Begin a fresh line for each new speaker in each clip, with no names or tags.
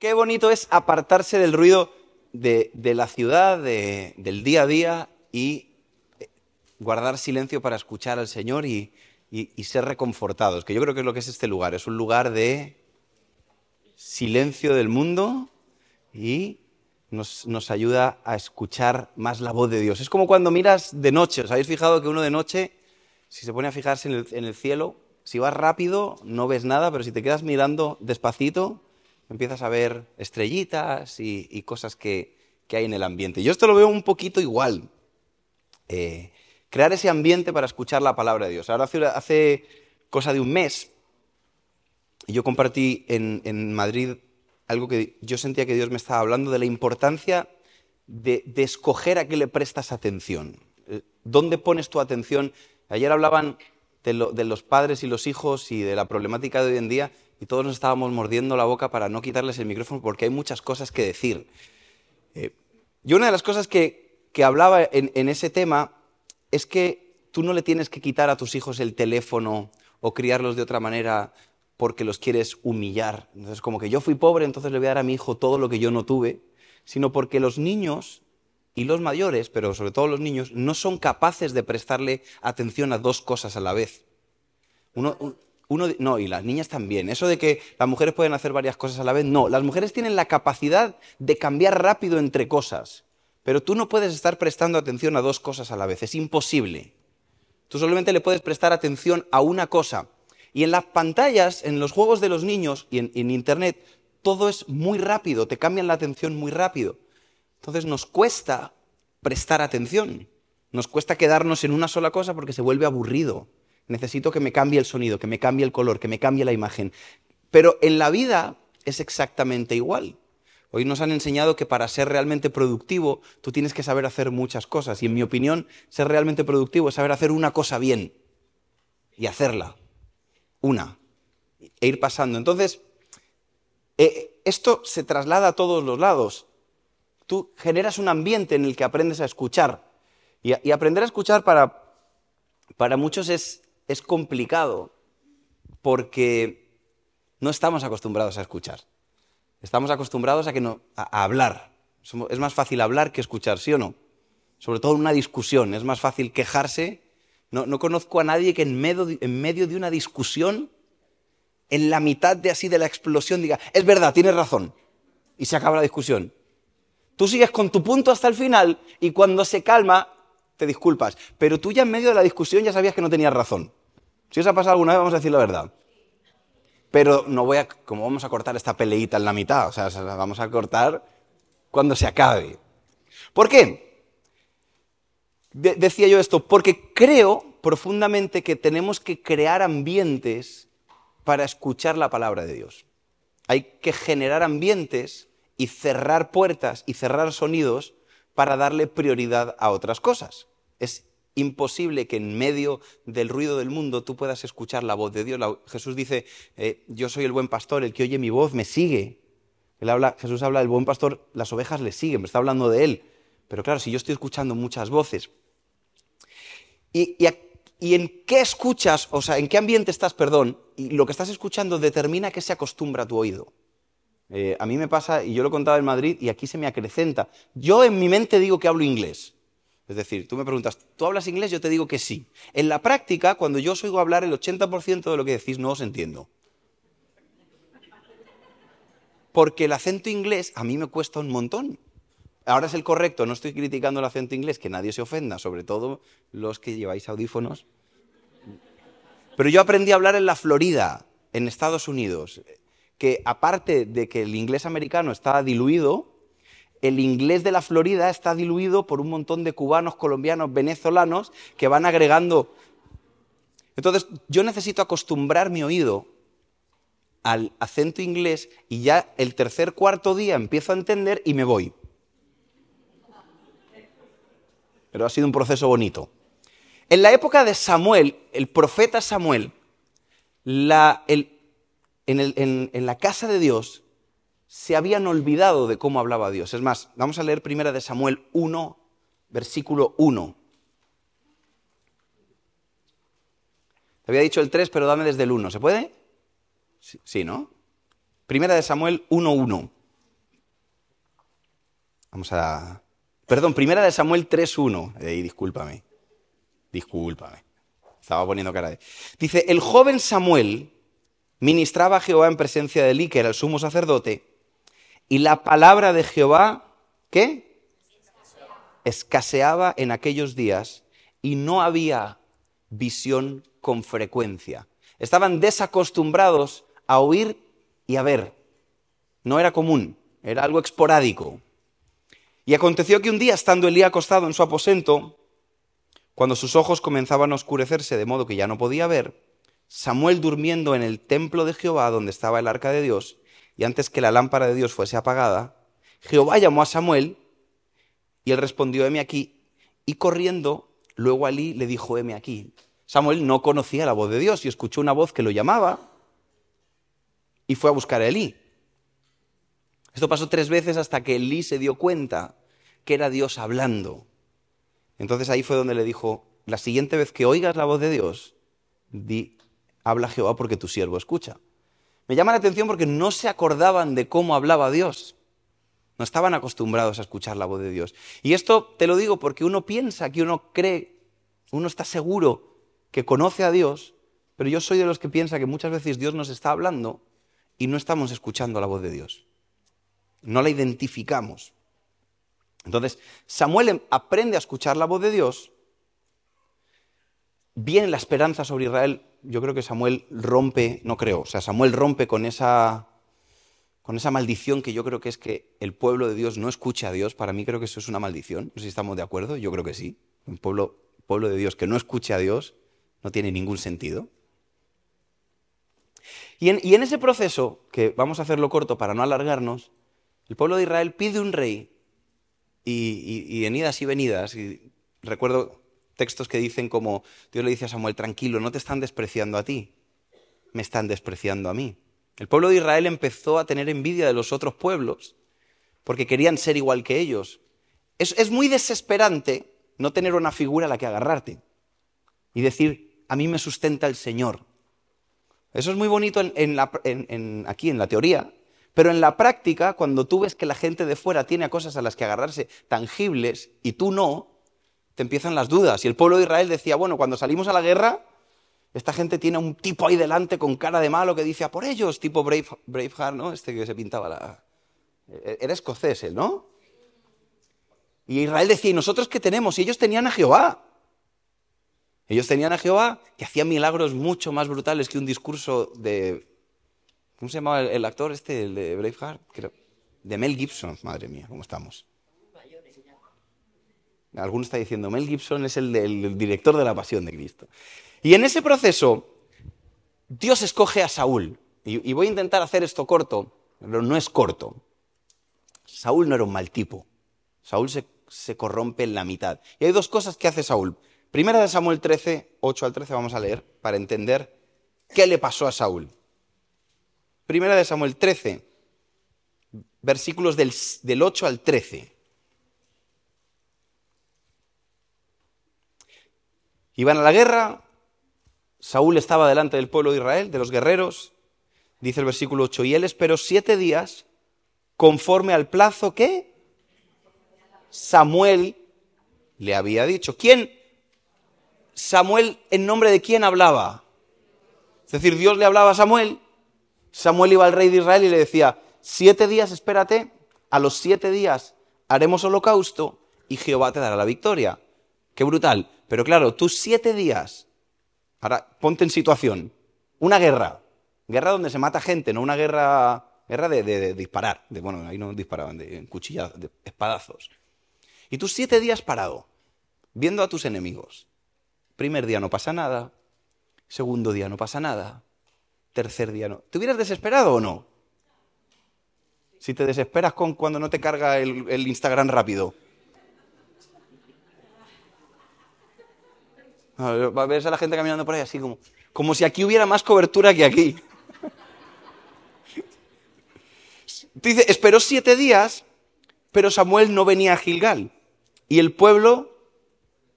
Qué bonito es apartarse del ruido de, la ciudad, del día a día y eh, guardar silencio para escuchar al Señor y, ser reconfortados, que yo creo que es lo que es este lugar. Es un lugar de silencio del mundo y nos, nos, ayuda a escuchar más la voz de Dios. Es como cuando miras de noche. ¿Os habéis fijado que uno de noche, si se pone a fijarse en el, en el cielo, si vas rápido no ves nada, pero si te quedas mirando despacito, empiezas a ver estrellitas y, cosas que, hay en el ambiente. Yo esto lo veo un poquito igual. Eh, crear ese ambiente para escuchar la palabra de Dios. Ahora hace, cosa de un mes, yo compartí en, Madrid algo que yo sentía que Dios me estaba hablando de la importancia de, escoger a qué le prestas atención. Eh, ¿Dónde pones tu atención? Ayer hablaban de, los padres y los hijos y de la problemática de hoy en día y todos nos estábamos mordiendo la boca para no quitarles el micrófono porque hay muchas cosas que decir. Eh, yo una de las cosas que, hablaba en, ese tema es que tú no le tienes que quitar a tus hijos el teléfono o criarlos de otra manera porque los quieres humillar. Entonces, como que yo fui pobre, entonces le voy a dar a mi hijo todo lo que yo no tuve, sino porque los niños y los mayores, pero sobre todo los niños, no son capaces de prestarle atención a dos cosas a la vez. Uno, no, y las niñas también. Eso de que las mujeres pueden hacer varias cosas a la vez, no. Las mujeres tienen la capacidad de cambiar rápido entre cosas, pero tú no puedes estar prestando atención a dos cosas a la vez. Es imposible. Tú solamente le puedes prestar atención a una cosa. Y en las pantallas, en los juegos de los niños y en Internet, todo es muy rápido, te cambian la atención muy rápido. Entonces nos cuesta prestar atención, nos cuesta quedarnos en una sola cosa porque se vuelve aburrido. Necesito que me cambie el sonido, que me cambie el color, que me cambie la imagen. Pero en la vida es exactamente igual. Hoy nos han enseñado que para ser realmente productivo tú tienes que saber hacer muchas cosas. Y en mi opinión, ser realmente productivo es saber hacer una cosa bien y hacerla. Una. E ir pasando. Entonces, eh, esto se traslada a todos los lados tú generas un ambiente en el que aprendes a escuchar. Y, aprender a escuchar para, para muchos es, es complicado porque no estamos acostumbrados a escuchar. Estamos acostumbrados a, que no, a, hablar. Es más fácil hablar que escuchar, ¿sí o no? Sobre todo en una discusión. Es más fácil quejarse. No, no conozco a nadie que en medio, en medio de una discusión, en la mitad de así de la explosión, diga, es verdad, tienes razón. Y se acaba la discusión. Tú sigues con tu punto hasta el final y cuando se calma, te disculpas. Pero tú ya en medio de la discusión ya sabías que no tenías razón. Si os ha pasado alguna vez, vamos a decir la verdad. Pero no voy a, como vamos a cortar esta peleita en la mitad, o sea, vamos a cortar cuando se acabe. ¿Por qué? decía yo esto, porque creo profundamente que tenemos que crear ambientes para escuchar la palabra de Dios. Hay que generar ambientes y cerrar puertas y cerrar sonidos para darle prioridad a otras cosas. Es imposible que en medio del ruido del mundo tú puedas escuchar la voz de Dios. Jesús dice, eh, yo soy el buen pastor, el que oye mi voz me sigue. Habla, Jesús habla del buen pastor, las ovejas le siguen, me está hablando de él. Pero claro, si yo estoy escuchando muchas voces, y, y en qué escuchas, o sea, en qué ambiente estás, perdón, y lo que estás escuchando determina qué se acostumbra a tu oído. Eh, a mí me pasa, y yo lo he contado en Madrid, y aquí se me acrecenta. Yo en mi mente digo que hablo inglés. Es decir, tú me preguntas, ¿tú hablas inglés? Yo te digo que sí. En la práctica, cuando yo os oigo hablar, el 80% de lo que decís no os entiendo. Porque el acento inglés a mí me cuesta un montón. Ahora es el correcto, no estoy criticando el acento inglés, que nadie se ofenda, sobre todo los que lleváis audífonos. Pero yo aprendí a hablar en la Florida, en Estados Unidos que aparte de que el inglés americano está diluido, el inglés de la Florida está diluido por un montón de cubanos, colombianos, venezolanos que van agregando. Entonces, yo necesito acostumbrar mi oído al acento inglés y ya el tercer, cuarto día empiezo a entender y me voy. Pero ha sido un proceso bonito. En la época de Samuel, el profeta Samuel, la, el, en, la casa de Dios se habían olvidado de cómo hablaba Dios. Es más, vamos a leer primera de Samuel 1, versículo 1. Te había dicho el 3, pero dame desde el 1. ¿Se puede? Sí, ¿no? Primera de Samuel 1.1. Vamos a... Perdón, primera de Samuel 3.1. Ey, discúlpame. Discúlpame. Estaba poniendo cara de... Dice, el joven Samuel ministraba Jehová en presencia de Elí, que era el sumo sacerdote, y la palabra de Jehová, ¿qué? Escaseaba en aquellos días y no había visión con frecuencia. Estaban desacostumbrados a oír y a ver. No era común, era algo esporádico. Y aconteció que un día, estando Elí acostado en su aposento, cuando sus ojos comenzaban a oscurecerse de modo que ya no podía ver, Samuel durmiendo en el templo de Jehová, donde estaba el arca de Dios, y antes que la lámpara de Dios fuese apagada, Jehová llamó a Samuel, y él respondió, heme aquí, y corriendo, luego Alí le dijo, heme aquí. Samuel no conocía la voz de Dios y escuchó una voz que lo llamaba y fue a buscar a Elí. Esto pasó tres veces hasta que Elí se dio cuenta que era Dios hablando. Entonces ahí fue donde le dijo, la siguiente vez que oigas la voz de Dios, di, habla Jehová porque tu siervo escucha. Me llama la atención porque no se acordaban de cómo hablaba Dios. No estaban acostumbrados a escuchar la voz de Dios. Y esto te lo digo porque uno piensa que uno cree, uno está seguro que conoce a Dios, pero yo soy de los que piensa que muchas veces Dios nos está hablando y no estamos escuchando la voz de Dios. No la identificamos. Entonces, Samuel em, aprende a escuchar la voz de Dios, viene la esperanza sobre Israel, yo creo que Samuel rompe, no creo, o sea, Samuel rompe con esa, con esa maldición que yo creo que es que el pueblo de Dios no escuche a Dios, para mí creo que eso es una maldición, no sé si estamos de acuerdo, yo creo que sí, un pueblo, pueblo de Dios que no escuche a Dios no tiene ningún sentido. Y en, ese proceso, que vamos a hacerlo corto para no alargarnos, el pueblo de Israel pide un rey y, y, en idas y venidas, y recuerdo textos que dicen como Dios le dice a Samuel, tranquilo, no te están despreciando a ti, me están despreciando a mí. El pueblo de Israel empezó a tener envidia de los otros pueblos porque querían ser igual que ellos. Es, es muy desesperante no tener una figura a la que agarrarte y decir, a mí me sustenta el Señor. Eso es muy bonito aquí en la teoría, pero en la práctica, cuando tú ves que la gente de fuera tiene cosas a las que agarrarse tangibles y tú no, empiezan las dudas. Y el pueblo de Israel decía, bueno, cuando salimos a la guerra, esta gente tiene un tipo ahí delante con cara de malo que dice a por ellos, tipo Brave, Braveheart, ¿no? Este que se pintaba la... E-, era escocés, ¿no? Y Israel decía, ¿y nosotros qué tenemos? Y ellos tenían a Jehová. Ellos tenían a Jehová que hacía milagros mucho más brutales que un discurso de... ¿Cómo se llamaba el, actor este, el de Braveheart? De Mel Gibson. Madre mía, ¿cómo estamos? Alguno está diciendo, Mel Gibson es el, director de la Pasión de Cristo. Y en ese proceso, Dios escoge a Saúl. Y, voy a intentar hacer esto corto, pero no es corto. Saúl no era un mal tipo. Saúl se, corrompe en la mitad. Y hay dos cosas que hace Saúl. Primera de Samuel 13, 8 al 13 vamos a leer para entender qué le pasó a Saúl. Primera de Samuel 13, versículos del, del 8 al 13. Iban a la guerra, Saúl estaba delante del pueblo de Israel, de los guerreros, dice el versículo 8, y él esperó siete días conforme al plazo que Samuel le había dicho. ¿Quién Samuel en nombre de quién hablaba. Es decir, Dios le hablaba a Samuel, Samuel iba al rey de Israel y le decía, siete días espérate, a los siete días haremos holocausto y Jehová te dará la victoria. Qué brutal. Pero claro, tú siete días, ahora ponte en situación, una guerra, guerra donde se mata gente, no una guerra, guerra de, disparar, de, bueno, ahí no disparaban, de cuchilladas, de espadazos. Y tú siete días parado, viendo a tus enemigos, Primer día no pasa nada, segundo día no pasa nada, tercer día no. ¿Te hubieras desesperado o no? Si te desesperas con cuando no te carga el, Instagram rápido. Va a ver a la gente caminando por ahí así como, como si aquí hubiera más cobertura que aquí. Dice, esperó siete días, pero Samuel no venía a Gilgal. Y el pueblo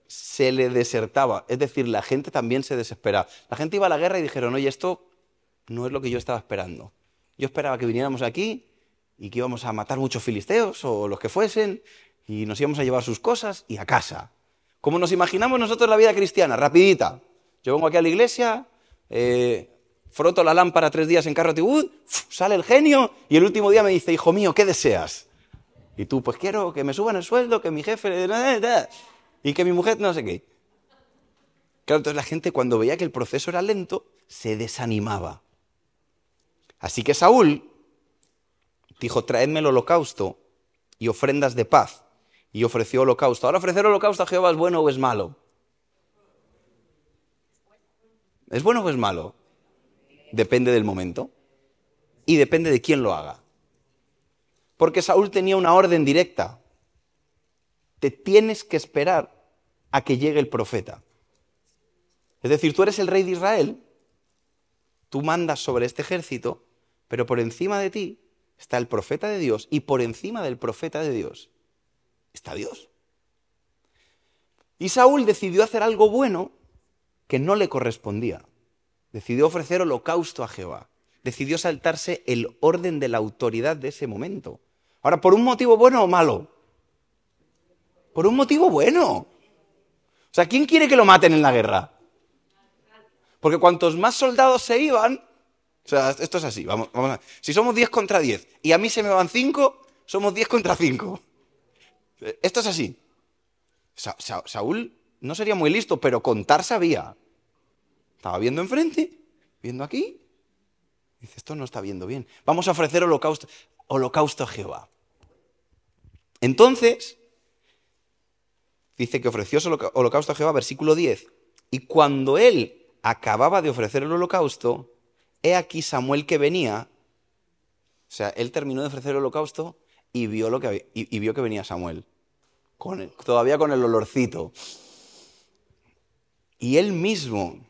se le desertaba. Es decir, la gente también se desesperaba. La gente iba a la guerra y dijeron, oye, esto no es lo que yo estaba esperando. Yo esperaba que viniéramos aquí y que íbamos a matar muchos filisteos o los que fuesen y nos íbamos a llevar sus cosas y a casa. Como nos imaginamos nosotros la vida cristiana, rapidita. Yo vengo aquí a la iglesia, eh, froto la lámpara tres días en carro Tibud, sale el genio y el último día me dice, hijo mío, ¿qué deseas? Y tú, pues quiero que me suban el sueldo, que mi jefe... Y que mi mujer no sé qué. Claro, entonces la gente cuando veía que el proceso era lento, se desanimaba. Así que Saúl dijo, traedme el holocausto y ofrendas de paz. Y ofreció holocausto. Ahora ofrecer holocausto a Jehová es bueno o es malo. ¿Es bueno o es malo? Depende del momento. Y depende de quién lo haga. Porque Saúl tenía una orden directa. Te tienes que esperar a que llegue el profeta. Es decir, tú eres el rey de Israel, tú mandas sobre este ejército, pero por encima de ti está el profeta de Dios y por encima del profeta de Dios está Dios. Y Saúl decidió hacer algo bueno que no le correspondía. Decidió ofrecer holocausto a Jehová. Decidió saltarse el orden de la autoridad de ese momento. Ahora, ¿por un motivo bueno o malo? Por un motivo bueno. O sea, ¿quién quiere que lo maten en la guerra? Porque cuantos más soldados se iban, o sea, esto es así, vamos, vamos a Si somos 10 contra 10 y a mí se me van 5, somos 10 contra 5. Esto es así. Saúl no sería muy listo, pero contar sabía. Estaba viendo enfrente, viendo aquí. Dice, esto no está viendo bien. Vamos a ofrecer holocausto, holocausto a Jehová. Entonces, dice que ofreció holocausto a Jehová, versículo 10. Y cuando él acababa de ofrecer el holocausto, he aquí Samuel que venía, o sea, él terminó de ofrecer el holocausto y vio, lo que, y, vio que venía Samuel, todavía con el olorcito. Y él mismo,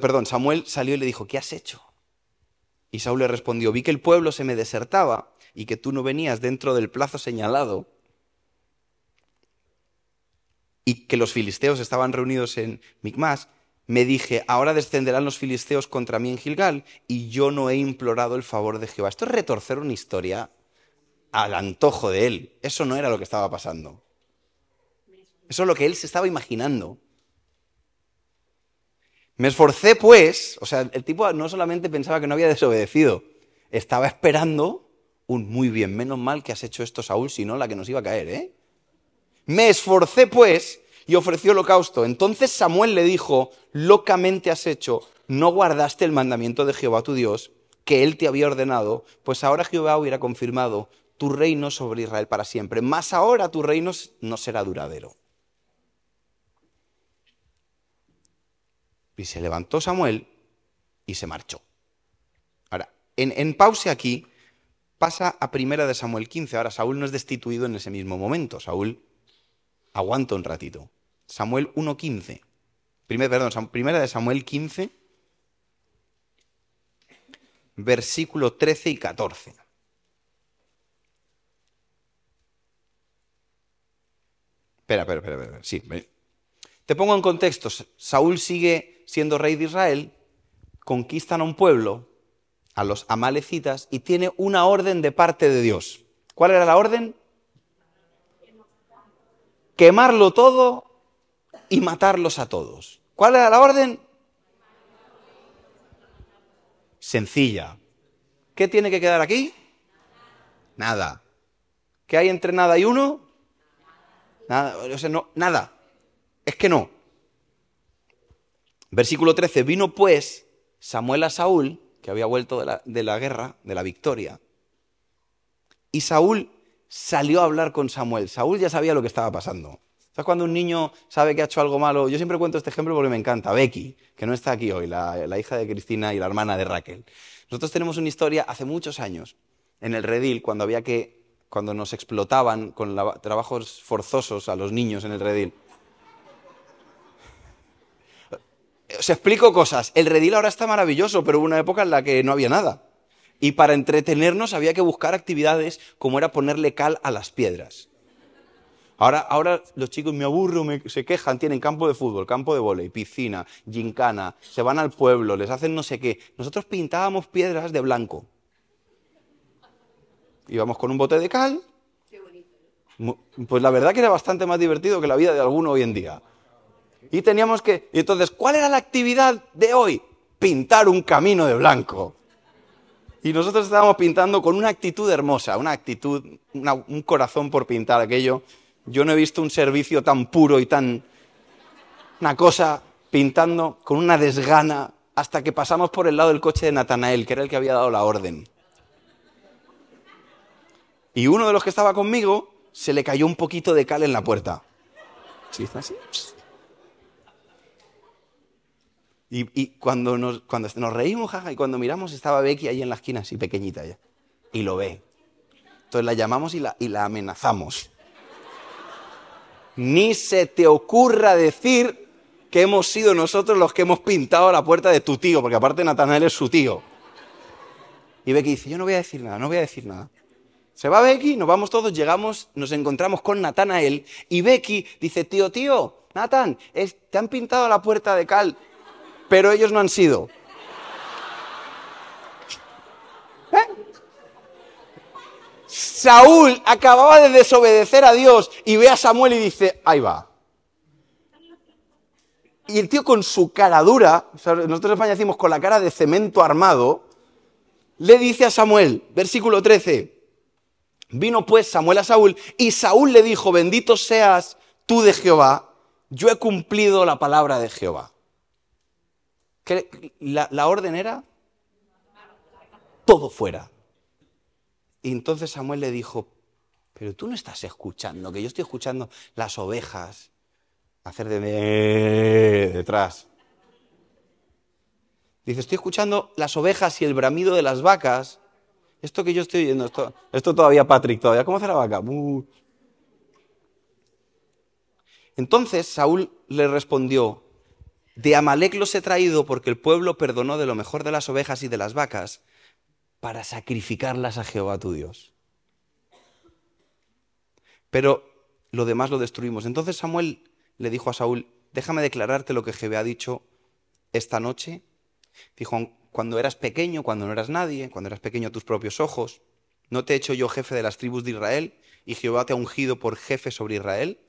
perdón, Samuel salió y le dijo, ¿qué has hecho? Y Saúl le respondió, vi que el pueblo se me desertaba y que tú no venías dentro del plazo señalado y que los filisteos estaban reunidos en Micmas me dije, ahora descenderán los filisteos contra mí en Gilgal, y yo no he implorado el favor de Jehová. Esto es retorcer una historia al antojo de él. Eso no era lo que estaba pasando. Eso es lo que él se estaba imaginando. Me esforcé, pues, o sea, el tipo no solamente pensaba que no había desobedecido, estaba esperando un muy bien, menos mal que has hecho esto, Saúl, si no la que nos iba a caer, ¿eh? Me esforcé, pues, y ofreció holocausto. Entonces Samuel le dijo, locamente has hecho, no guardaste el mandamiento de Jehová tu Dios, que él te había ordenado, pues ahora Jehová hubiera confirmado tu reino sobre Israel para siempre, más ahora tu reino no será duradero. Y se levantó Samuel y se marchó. Ahora, en, en pause aquí, pasa a primera de Samuel 15. Ahora, Saúl no es destituido en ese mismo momento. Saúl aguanta un ratito. Samuel 1.15. perdón, primera de Samuel 15, versículo 13 y 14. Espera, espera, espera. Sí, te pongo en contexto. Saúl sigue siendo rey de Israel, conquistan a un pueblo, a los amalecitas, y tiene una orden de parte de Dios. ¿Cuál era la orden? Quemarlo todo y matarlos a todos. ¿Cuál era la orden? Sencilla. ¿Qué tiene que quedar aquí? Nada. ¿Qué hay entre nada y uno? Nada. O sea, no, nada. Es que no. Versículo 13. Vino pues Samuel a Saúl, que había vuelto de la, de la guerra, de la victoria. Y Saúl salió a hablar con Samuel. Saúl ya sabía lo que estaba pasando. ¿Sabes cuando un niño sabe que ha hecho algo malo? Yo siempre cuento este ejemplo porque me encanta. Becky, que no está aquí hoy, la, hija de Cristina y la hermana de Raquel. Nosotros tenemos una historia hace muchos años, en el redil, cuando había que, cuando nos explotaban con trabajos forzosos a los niños en el redil. Os explico cosas. El redil ahora está maravilloso, pero hubo una época en la que no había nada. Y para entretenernos había que buscar actividades como era ponerle cal a las piedras. Ahora, los chicos me aburro, se quejan, tienen campo de fútbol, campo de volei, piscina, gincana, se van al pueblo, les hacen no sé qué. Nosotros pintábamos piedras de blanco. Íbamos con un bote de cal. Pues la verdad que era bastante más divertido que la vida de alguno hoy en día. Y teníamos que... Y entonces, ¿cuál era la actividad de hoy? Pintar un camino de blanco. Y nosotros estábamos pintando con una actitud hermosa, una actitud, un corazón por pintar aquello. Yo no he visto un servicio tan puro y tan... Una cosa pintando con una desgana hasta que pasamos por el lado del coche de Natanael, que era el que había dado la orden. Y uno de los que estaba conmigo se le cayó un poquito de cal en la puerta. ¿Sí así? Y, cuando, nos, cuando nos reímos, jaja, y cuando miramos estaba Becky ahí en la esquina, así pequeñita ya. Y lo ve. Entonces la llamamos y la, y la amenazamos. Ni se te ocurra decir que hemos sido nosotros los que hemos pintado la puerta de tu tío, porque aparte Natanael es su tío. Y Becky dice, yo no voy a decir nada, no voy a decir nada. Se va Becky, nos vamos todos, llegamos, nos encontramos con Natanael y Becky dice, tío, tío, Nathan, te han pintado la puerta de cal pero ellos no han sido. ¿Eh? Saúl acababa de desobedecer a Dios y ve a Samuel y dice, ahí va. Y el tío con su cara dura, nosotros en España decimos con la cara de cemento armado, le dice a Samuel, versículo 13, vino pues Samuel a Saúl y Saúl le dijo, bendito seas tú de Jehová, yo he cumplido la palabra de Jehová la, la orden era todo fuera. Y entonces Samuel le dijo, pero tú no estás escuchando, que yo estoy escuchando las ovejas hacer de detrás. Dice, estoy escuchando las ovejas y el bramido de las vacas. Esto que yo estoy oyendo, esto, esto todavía, Patrick, todavía. ¿Cómo hace la vaca? Entonces Saúl le respondió, de Amalek los he traído porque el pueblo perdonó de lo mejor de las ovejas y de las vacas para sacrificarlas a Jehová tu Dios. Pero lo demás lo destruimos. Entonces Samuel le dijo a Saúl, déjame declararte lo que Jehová ha dicho esta noche. Dijo, cuando eras pequeño, cuando no eras nadie, cuando eras pequeño a tus propios ojos, ¿no te he hecho yo jefe de las tribus de Israel y Jehová te ha ungido por jefe sobre Israel?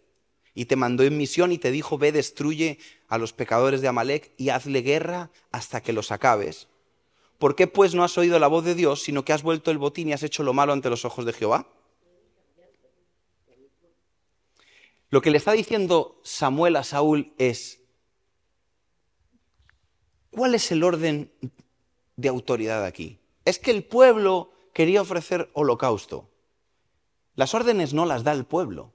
y te mandó en misión y te dijo, ve, destruye a los pecadores de Amalek y hazle guerra hasta que los acabes. ¿Por qué pues no has oído la voz de Dios, sino que has vuelto el botín y has hecho lo malo ante los ojos de Jehová? Lo que le está diciendo Samuel a Saúl es, ¿cuál es el orden de autoridad aquí? Es que el pueblo quería ofrecer holocausto. Las órdenes no las da el pueblo.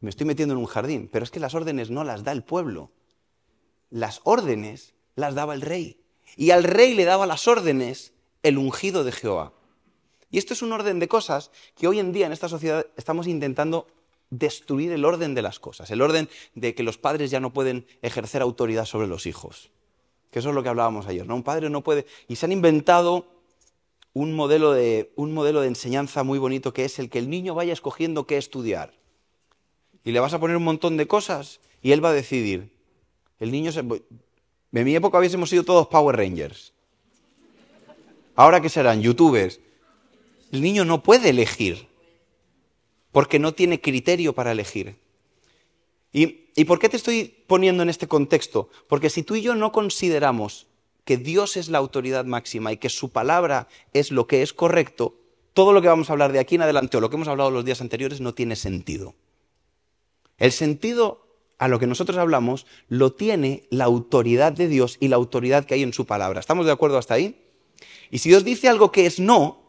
Me estoy metiendo en un jardín, pero es que las órdenes no las da el pueblo. Las órdenes las daba el rey. Y al rey le daba las órdenes el ungido de Jehová. Y esto es un orden de cosas que hoy en día en esta sociedad estamos intentando destruir el orden de las cosas, el orden de que los padres ya no pueden ejercer autoridad sobre los hijos. Que eso es lo que hablábamos ayer, ¿no? Un padre no puede... Y se han inventado un modelo de, un modelo de enseñanza muy bonito que es el que el niño vaya escogiendo qué estudiar y le vas a poner un montón de cosas y él va a decidir. El niño se... En mi época hubiésemos sido todos Power Rangers. Ahora que serán youtubers. El niño no puede elegir porque no tiene criterio para elegir. ¿Y, ¿Y por qué te estoy poniendo en este contexto? Porque si tú y yo no consideramos que Dios es la autoridad máxima y que su palabra es lo que es correcto, todo lo que vamos a hablar de aquí en adelante o lo que hemos hablado los días anteriores no tiene sentido. El sentido a lo que nosotros hablamos lo tiene la autoridad de Dios y la autoridad que hay en su palabra. ¿Estamos de acuerdo hasta ahí? Y si Dios dice algo que es no,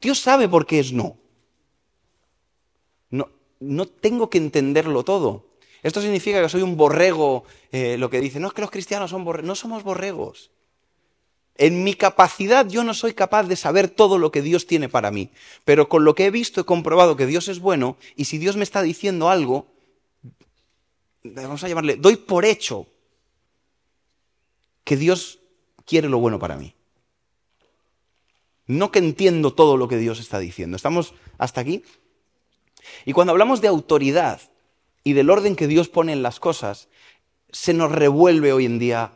Dios sabe por qué es no. No, no tengo que entenderlo todo. Esto significa que soy un borrego, eh, lo que dice, no es que los cristianos son borregos, no somos borregos. En mi capacidad yo no soy capaz de saber todo lo que Dios tiene para mí, pero con lo que he visto he comprobado que Dios es bueno y si Dios me está diciendo algo, vamos a llamarle, doy por hecho que Dios quiere lo bueno para mí. No que entiendo todo lo que Dios está diciendo. ¿Estamos hasta aquí? Y cuando hablamos de autoridad y del orden que Dios pone en las cosas, se nos revuelve hoy en día,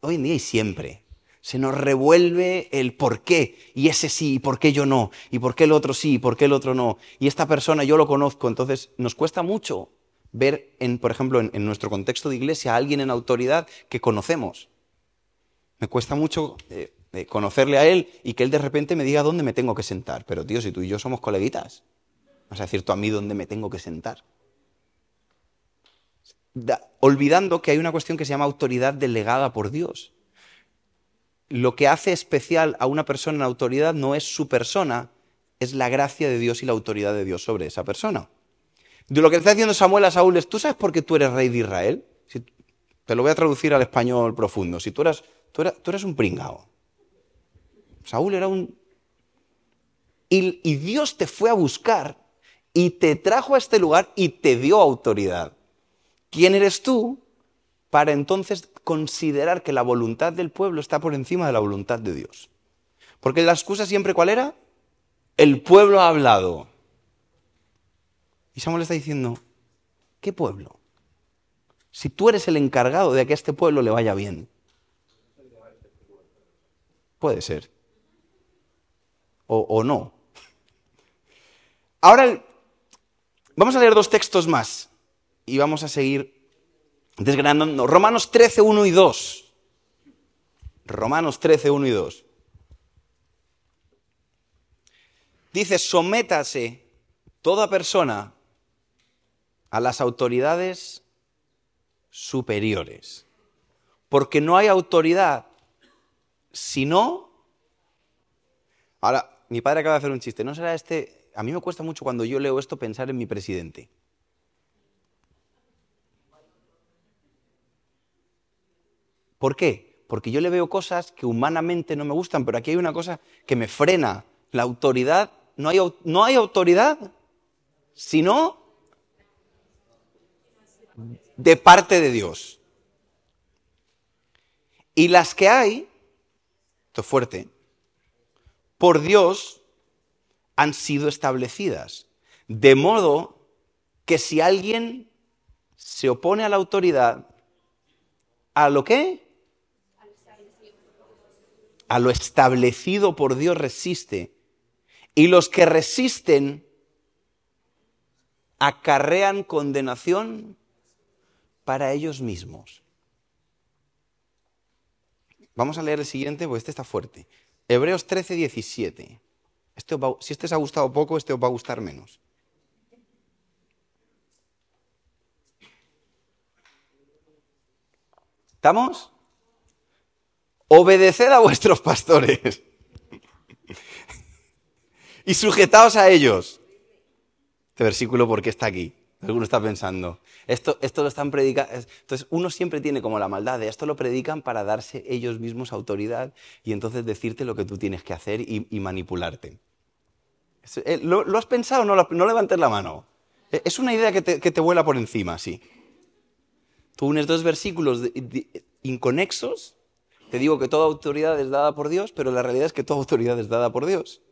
hoy en día y siempre, se nos revuelve el por qué, y ese sí, y por qué yo no, y por qué el otro sí, y por qué el otro no, y esta persona yo lo conozco, entonces nos cuesta mucho ver, en, por ejemplo, en, nuestro contexto de iglesia, a alguien en autoridad que conocemos. Me cuesta mucho eh, eh, conocerle a él y que él de repente me diga dónde me tengo que sentar, pero tío, si tú y yo somos coleguitas, vas a decir tú a mí dónde me tengo que sentar. olvidando que hay una cuestión que se llama autoridad delegada por Dios lo que hace especial a una persona en autoridad no es su persona, es la gracia de Dios y la autoridad de Dios sobre esa persona. De lo que está diciendo Samuel a Saúl es, ¿tú sabes por qué tú eres rey de Israel? te lo voy a traducir al español profundo. Si tú eras, tú eres, un pringao. Saúl era un... y Dios te fue a buscar y te trajo a este lugar y te dio autoridad. ¿Quién eres tú para entonces considerar que la voluntad del pueblo está por encima de la voluntad de Dios. Porque la excusa siempre cuál era? El pueblo ha hablado. Y Samuel está diciendo, ¿qué pueblo? Si tú eres el encargado de que a este pueblo le vaya bien. Puede ser. O, o no. Ahora, vamos a leer dos textos más y vamos a seguir desgranando. Romanos 13, 1 y 2. Romanos 13, 1 y 2. Dice, sométase toda persona a las autoridades superiores, porque no hay autoridad sino... Ahora, mi padre acaba de hacer un chiste, ¿no será este? A mí me cuesta mucho cuando yo leo esto pensar en mi presidente. ¿Por qué? Porque yo le veo cosas que humanamente no me gustan, pero aquí hay una cosa que me frena. La autoridad, no hay, no hay autoridad, sino de parte de Dios. Y las que hay, esto es fuerte, por Dios han sido establecidas. De modo que si alguien se opone a la autoridad, ¿a lo qué? a lo establecido por Dios resiste. Y los que resisten acarrean condenación para ellos mismos. Vamos a leer el siguiente, porque este está fuerte. Hebreos 13, 17. Este si este os ha gustado poco, este os va a gustar menos. ¿Estamos? obedeced a vuestros pastores y sujetaos a ellos. Este versículo, ¿por qué está aquí? Alguno está pensando, esto, esto lo están predicando. Entonces, uno siempre tiene como la maldad de esto lo predican para darse ellos mismos autoridad y entonces decirte lo que tú tienes que hacer y, manipularte. Eh, ¿Lo, has pensado? No, no levantes la mano. Eh, es una idea que te, vuela por encima, sí. Tú unes dos versículos inconexos te digo que toda autoridad es dada por Dios, pero la realidad es que toda autoridad es dada por Dios.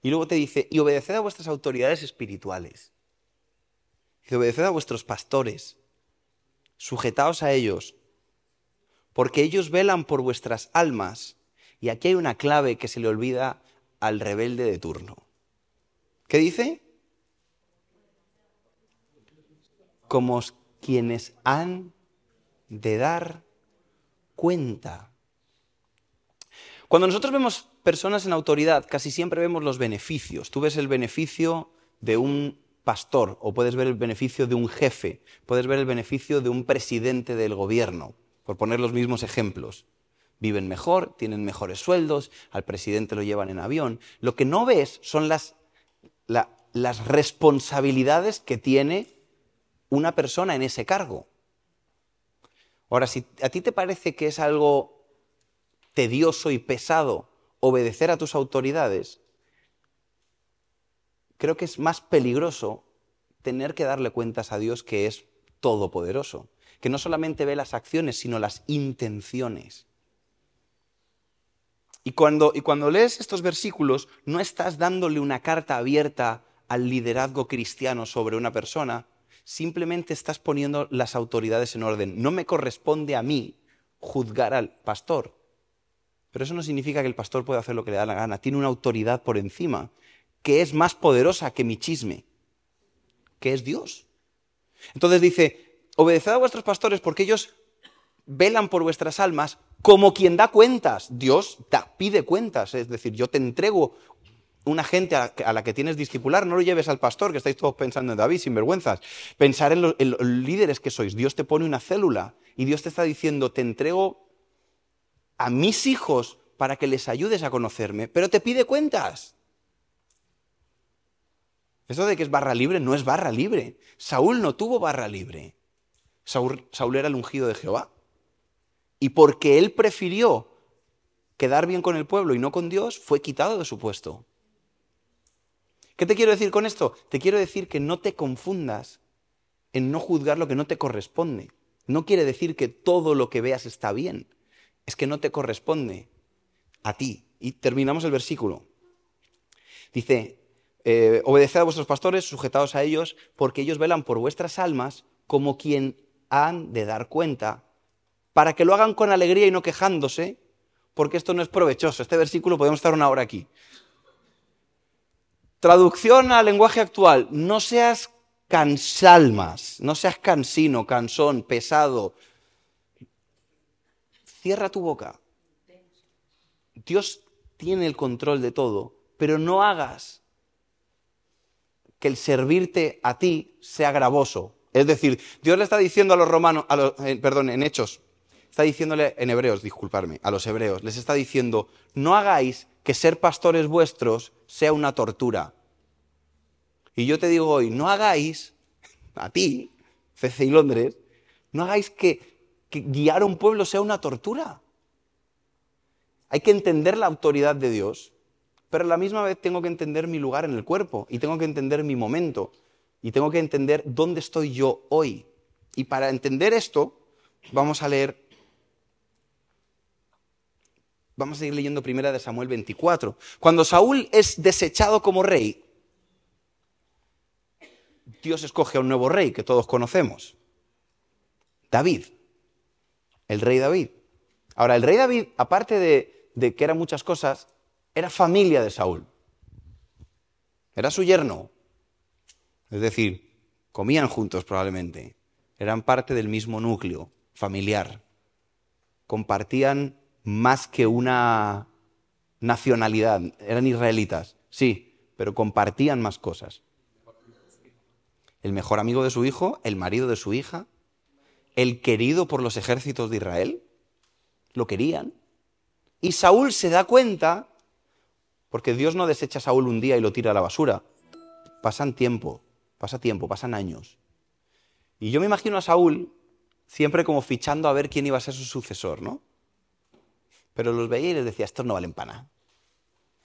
Y luego te dice, y obedeced a vuestras autoridades espirituales. Y obedeced a vuestros pastores. Sujetaos a ellos, porque ellos velan por vuestras almas. Y aquí hay una clave que se le olvida al rebelde de turno. ¿Qué dice? Como quienes han de dar cuenta. Cuando nosotros vemos personas en autoridad, casi siempre vemos los beneficios. Tú ves el beneficio de un pastor o puedes ver el beneficio de un jefe, puedes ver el beneficio de un presidente del gobierno, por poner los mismos ejemplos. Viven mejor, tienen mejores sueldos, al presidente lo llevan en avión. Lo que no ves son las, las responsabilidades que tiene una persona en ese cargo. Ahora, si a ti te parece que es algo tedioso y pesado obedecer a tus autoridades, creo que es más peligroso tener que darle cuentas a Dios que es todopoderoso, que no solamente ve las acciones, sino las intenciones. Y cuando, y cuando lees estos versículos, no estás dándole una carta abierta al liderazgo cristiano sobre una persona, simplemente estás poniendo las autoridades en orden. No me corresponde a mí juzgar al pastor. Pero eso no significa que el pastor pueda hacer lo que le da la gana. Tiene una autoridad por encima, que es más poderosa que mi chisme, que es Dios. Entonces dice, obedeced a vuestros pastores porque ellos velan por vuestras almas como quien da cuentas. Dios pide cuentas, es decir, yo te entrego una gente a, la que tienes discipular, no lo lleves al pastor, que estáis todos pensando en David, sin vergüenzas. Pensar en, en los líderes que sois. Dios te pone una célula y Dios te está diciendo, te entrego a mis hijos para que les ayudes a conocerme, pero te pide cuentas. Eso de que es barra libre no es barra libre. Saúl no tuvo barra libre. Saúl, Saúl era el ungido de Jehová. Y porque él prefirió quedar bien con el pueblo y no con Dios, fue quitado de su puesto. ¿Qué te quiero decir con esto? Te quiero decir que no te confundas en no juzgar lo que no te corresponde. No quiere decir que todo lo que veas está bien. Es que no te corresponde a ti. Y terminamos el versículo. Dice, eh, obedeced a vuestros pastores, sujetados a ellos, porque ellos velan por vuestras almas como quien han de dar cuenta para que lo hagan con alegría y no quejándose, porque esto no es provechoso. Este versículo podemos estar una hora aquí. Traducción al lenguaje actual, no seas cansalmas, no seas cansino, cansón, pesado. Cierra tu boca. Dios tiene el control de todo, pero no hagas que el servirte a ti sea gravoso. Es decir, Dios le está diciendo a los romanos, a los, eh, perdón, en Hechos, está diciéndole en hebreos, disculparme, a los hebreos, les está diciendo, no hagáis que ser pastores vuestros sea una tortura. Y yo te digo hoy, no hagáis, a ti, CC y Londres, no hagáis que, que guiar a un pueblo sea una tortura. Hay que entender la autoridad de Dios, pero a la misma vez tengo que entender mi lugar en el cuerpo y tengo que entender mi momento y tengo que entender dónde estoy yo hoy. Y para entender esto, vamos a leer Vamos a seguir leyendo primera de Samuel 24. Cuando Saúl es desechado como rey, Dios escoge a un nuevo rey que todos conocemos. David. El rey David. Ahora, el rey David, aparte de, de que era muchas cosas, era familia de Saúl. Era su yerno. Es decir, comían juntos probablemente. Eran parte del mismo núcleo familiar. Compartían más que una nacionalidad. Eran israelitas, sí, pero compartían más cosas. El mejor amigo de su hijo, el marido de su hija, el querido por los ejércitos de Israel, lo querían. Y Saúl se da cuenta, porque Dios no desecha a Saúl un día y lo tira a la basura. Pasan tiempo, pasa tiempo, pasan años. Y yo me imagino a Saúl siempre como fichando a ver quién iba a ser su sucesor, ¿no? Pero los veía y les decía, estos no valen para nada.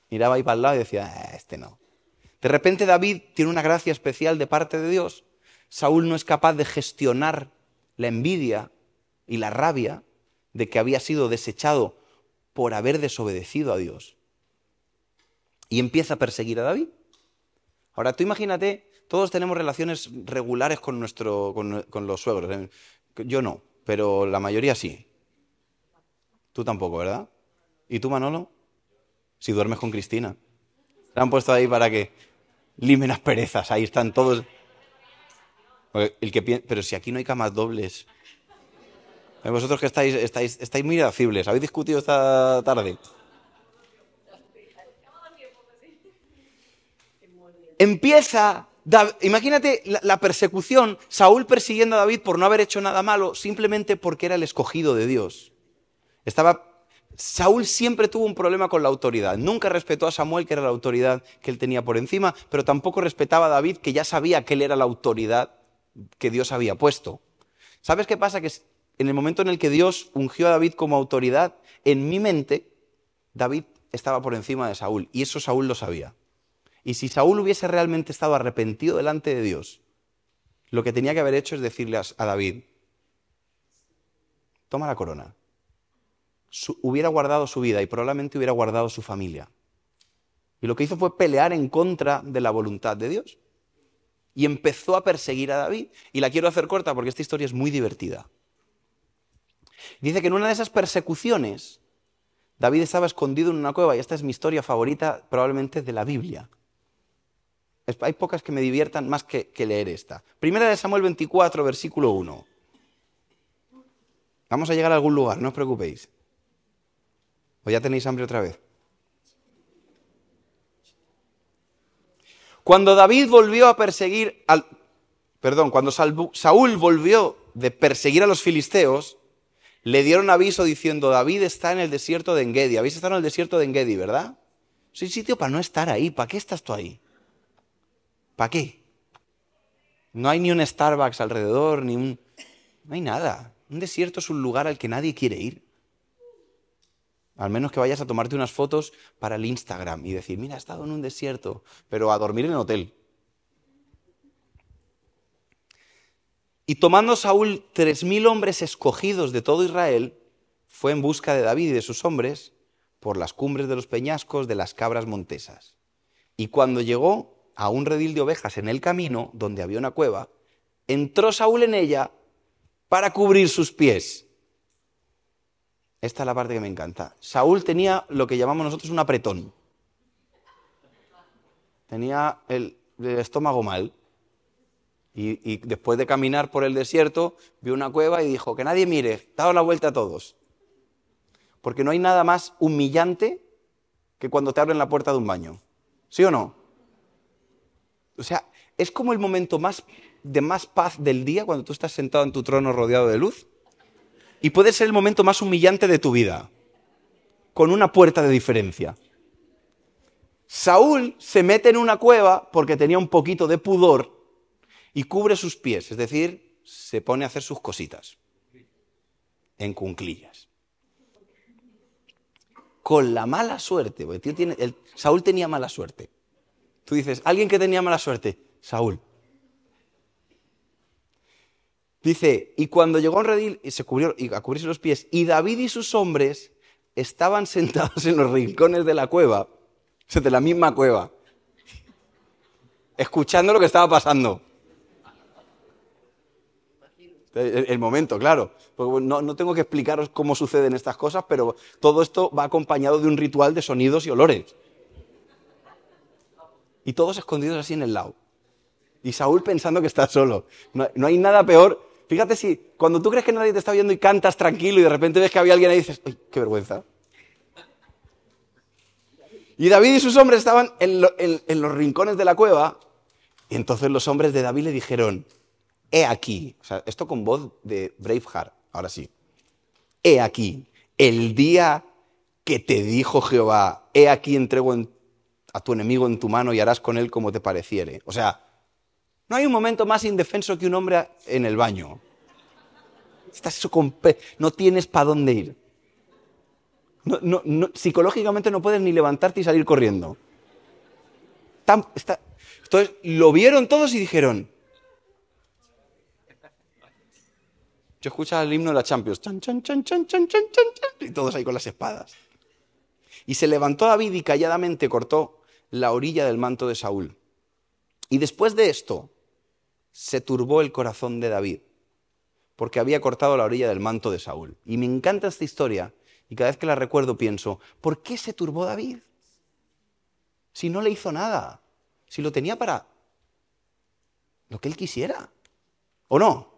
Miraba ahí para el lado y decía, eh, este no. De repente David tiene una gracia especial de parte de Dios. Saúl no es capaz de gestionar la envidia y la rabia de que había sido desechado por haber desobedecido a Dios. Y empieza a perseguir a David. Ahora tú imagínate, todos tenemos relaciones regulares con, nuestro, con, los suegros. ¿eh? Yo no, pero la mayoría sí. Tú tampoco, ¿verdad? ¿Y tú, Manolo? Si duermes con Cristina. Se han puesto ahí para que limen las perezas. Ahí están todos. El que Pero si aquí no hay camas dobles. Vosotros que estáis, estáis, estáis muy irascibles. ¿Habéis discutido esta tarde? Empieza Imagínate la, persecución, Saúl persiguiendo a David por no haber hecho nada malo, simplemente porque era el escogido de Dios. Estaba Saúl siempre tuvo un problema con la autoridad. Nunca respetó a Samuel, que era la autoridad que él tenía por encima, pero tampoco respetaba a David, que ya sabía que él era la autoridad que Dios había puesto. ¿Sabes qué pasa? Que en el momento en el que Dios ungió a David como autoridad, en mi mente, David estaba por encima de Saúl, y eso Saúl lo sabía. Y si Saúl hubiese realmente estado arrepentido delante de Dios, lo que tenía que haber hecho es decirle a David, toma la corona hubiera guardado su vida y probablemente hubiera guardado su familia. Y lo que hizo fue pelear en contra de la voluntad de Dios. Y empezó a perseguir a David. Y la quiero hacer corta porque esta historia es muy divertida. Dice que en una de esas persecuciones, David estaba escondido en una cueva y esta es mi historia favorita probablemente de la Biblia. Hay pocas que me diviertan más que, leer esta. Primera de Samuel 24, versículo 1. Vamos a llegar a algún lugar, no os preocupéis. ¿O ya tenéis hambre otra vez? Cuando David volvió a perseguir al... Perdón, cuando Saúl volvió de perseguir a los filisteos, le dieron aviso diciendo, David está en el desierto de Engedi. Habéis estado en el desierto de Engedi, ¿verdad? Es un sitio para no estar ahí. ¿Para qué estás tú ahí? ¿Para qué? No hay ni un Starbucks alrededor, ni un... No hay nada. Un desierto es un lugar al que nadie quiere ir. Al menos que vayas a tomarte unas fotos para el Instagram y decir, mira, he estado en un desierto, pero a dormir en el hotel. Y tomando Saúl tres mil hombres escogidos de todo Israel, fue en busca de David y de sus hombres por las cumbres de los peñascos de las cabras montesas. Y cuando llegó a un redil de ovejas en el camino, donde había una cueva, entró Saúl en ella para cubrir sus pies esta es la parte que me encanta. Saúl tenía lo que llamamos nosotros un apretón. Tenía el, estómago mal. Y, después de caminar por el desierto, vio una cueva y dijo, que nadie mire, dado la vuelta a todos. Porque no hay nada más humillante que cuando te abren la puerta de un baño. ¿Sí o no? O sea, es como el momento más de más paz del día cuando tú estás sentado en tu trono rodeado de luz y puede ser el momento más humillante de tu vida, con una puerta de diferencia. Saúl se mete en una cueva porque tenía un poquito de pudor y cubre sus pies, es decir, se pone a hacer sus cositas en cunclillas. Con la mala suerte, Saúl tenía mala suerte. Tú dices, alguien que tenía mala suerte, Saúl. Dice, y cuando llegó a un redil y se cubrió y a cubrirse los pies, y David y sus hombres estaban sentados en los rincones de la cueva, o sea, de la misma cueva, escuchando lo que estaba pasando. El, momento, claro. No, no tengo que explicaros cómo suceden estas cosas, pero todo esto va acompañado de un ritual de sonidos y olores. Y todos escondidos así en el lado. Y Saúl pensando que está solo. no hay nada peor Fíjate si cuando tú crees que nadie te está viendo y cantas tranquilo y de repente ves que había alguien ahí y dices, ¡ay, qué vergüenza! Y David y sus hombres estaban en, los rincones de la cueva y entonces los hombres de David le dijeron, he aquí, esto con voz de Braveheart, ahora sí, he aquí, el día que te dijo Jehová, he aquí entrego a tu enemigo en tu mano y harás con él como te pareciere. O sea, no hay un momento más indefenso que un hombre en el baño. Estás no tienes para dónde ir. psicológicamente no puedes ni levantarte y salir corriendo. entonces lo vieron todos y dijeron. Yo escuchaba el himno de la Champions. y todos ahí con las espadas. Y se levantó David y calladamente cortó la orilla del manto de Saúl. Y después de esto, se turbó el corazón de David, porque había cortado la orilla del manto de Saúl. Y me encanta esta historia, y cada vez que la recuerdo pienso, ¿por qué se turbó David? Si no le hizo nada, si lo tenía para lo que él quisiera, ¿o no?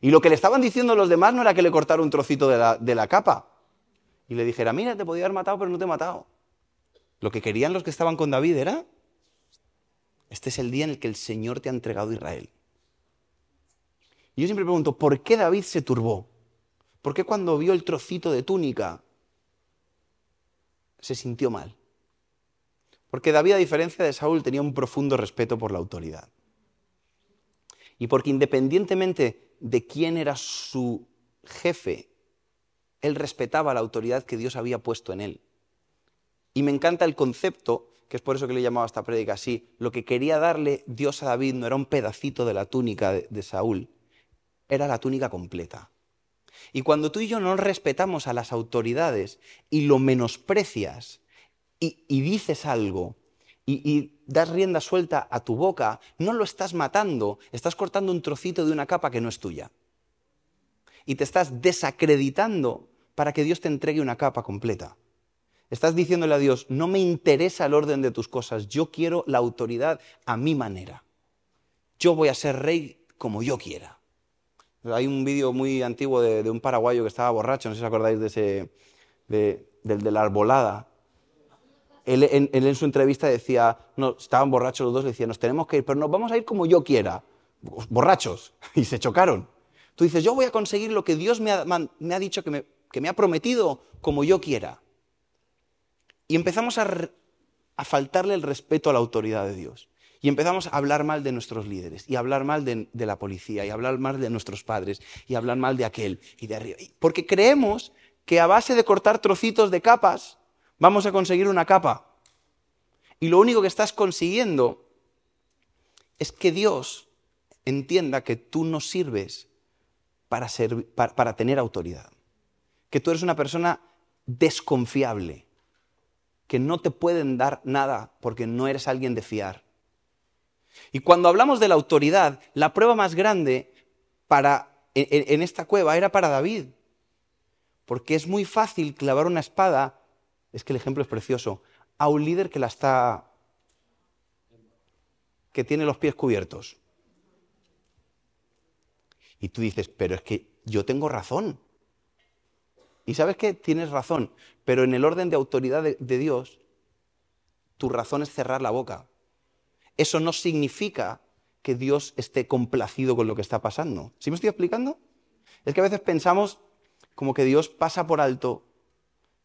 Y lo que le estaban diciendo los demás no era que le cortara un trocito de la, de la capa y le dijera, mira, te podía haber matado, pero no te he matado. Lo que querían los que estaban con David era este es el día en el que el Señor te ha entregado Israel. Y yo siempre pregunto, ¿por qué David se turbó? ¿Por qué cuando vio el trocito de túnica se sintió mal? Porque David, a diferencia de Saúl, tenía un profundo respeto por la autoridad. Y porque independientemente de quién era su jefe, él respetaba la autoridad que Dios había puesto en él. Y me encanta el concepto que es por eso que le llamaba esta prédica así, lo que quería darle Dios a David no era un pedacito de la túnica de, Saúl, era la túnica completa. Y cuando tú y yo no respetamos a las autoridades y lo menosprecias y, dices algo y, das rienda suelta a tu boca, no lo estás matando, estás cortando un trocito de una capa que no es tuya. Y te estás desacreditando para que Dios te entregue una capa completa. Estás diciéndole a Dios, no me interesa el orden de tus cosas, yo quiero la autoridad a mi manera. Yo voy a ser rey como yo quiera. Hay un vídeo muy antiguo de, un paraguayo que estaba borracho, no sé si os acordáis de ese, del de la arbolada. Él en, su entrevista decía, no, estaban borrachos los dos, decía, nos tenemos que ir, pero nos vamos a ir como yo quiera, borrachos, y se chocaron. Tú dices, yo voy a conseguir lo que Dios me ha, dicho que me ha prometido como yo quiera. Y empezamos a, faltarle el respeto a la autoridad de Dios. Y empezamos a hablar mal de nuestros líderes, y hablar mal de, la policía, y hablar mal de nuestros padres, y hablar mal de aquel y de arriba. Porque creemos que a base de cortar trocitos de capas vamos a conseguir una capa. Y lo único que estás consiguiendo es que Dios entienda que tú no sirves para tener autoridad. Que tú eres una persona desconfiable, que no te pueden dar nada porque no eres alguien de fiar. Y cuando hablamos de la autoridad, la prueba más grande para, en, esta cueva era para David. Porque es muy fácil clavar una espada, es que el ejemplo es precioso, a un líder que la está. que tiene los pies cubiertos. Y tú dices, pero es que yo tengo razón. Y sabes que tienes razón, pero en el orden de autoridad de, Dios, tu razón es cerrar la boca. Eso no significa que Dios esté complacido con lo que está pasando. ¿Sí me estoy explicando? Es que a veces pensamos como que Dios pasa por alto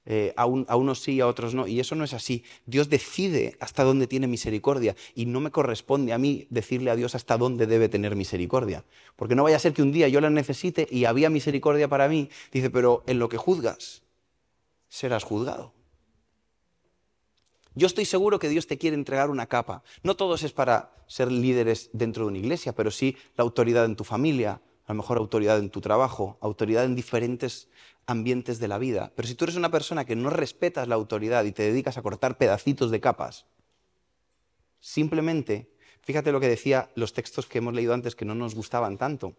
eh, a, unos sí, a otros no. Y eso no es así. Dios decide hasta dónde tiene misericordia y no me corresponde a mí decirle a Dios hasta dónde debe tener misericordia. Porque no vaya a ser que un día yo la necesite y había misericordia para mí. Dice, pero en lo que juzgas, serás juzgado. Yo estoy seguro que Dios te quiere entregar una capa. No todos es para ser líderes dentro de una iglesia, pero sí la autoridad en tu familia, a lo mejor autoridad en tu trabajo, autoridad en diferentes ambientes de la vida. Pero si tú eres una persona que no respetas la autoridad y te dedicas a cortar pedacitos de capas, simplemente, fíjate lo que decía los textos que hemos leído antes que no nos gustaban tanto.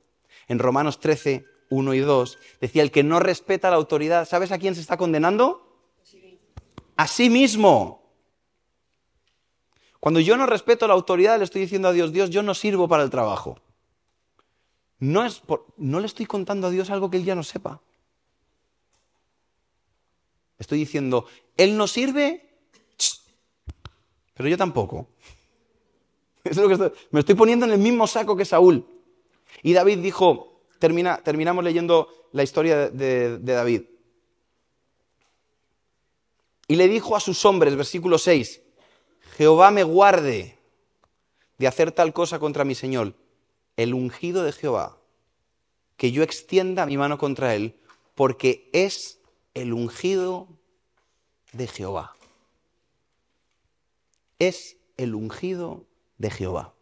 En Romanos 13, 1 y 2, decía, el que no respeta la autoridad, ¿sabes a quién se está condenando? A sí mismo. Cuando yo no respeto la autoridad, le estoy diciendo a Dios, Dios, yo no sirvo para el trabajo. No, es no le estoy contando a Dios algo que Él ya no sepa. Estoy diciendo, Él no sirve, pero yo tampoco. me estoy poniendo en el mismo saco que Saúl. Y David dijo, termina, terminamos leyendo la historia de, de David. Y le dijo a sus hombres, versículo 6, Jehová me guarde de hacer tal cosa contra mi Señor, el ungido de Jehová, que yo extienda mi mano contra él, porque es el ungido de Jehová. Es el ungido de Jehová.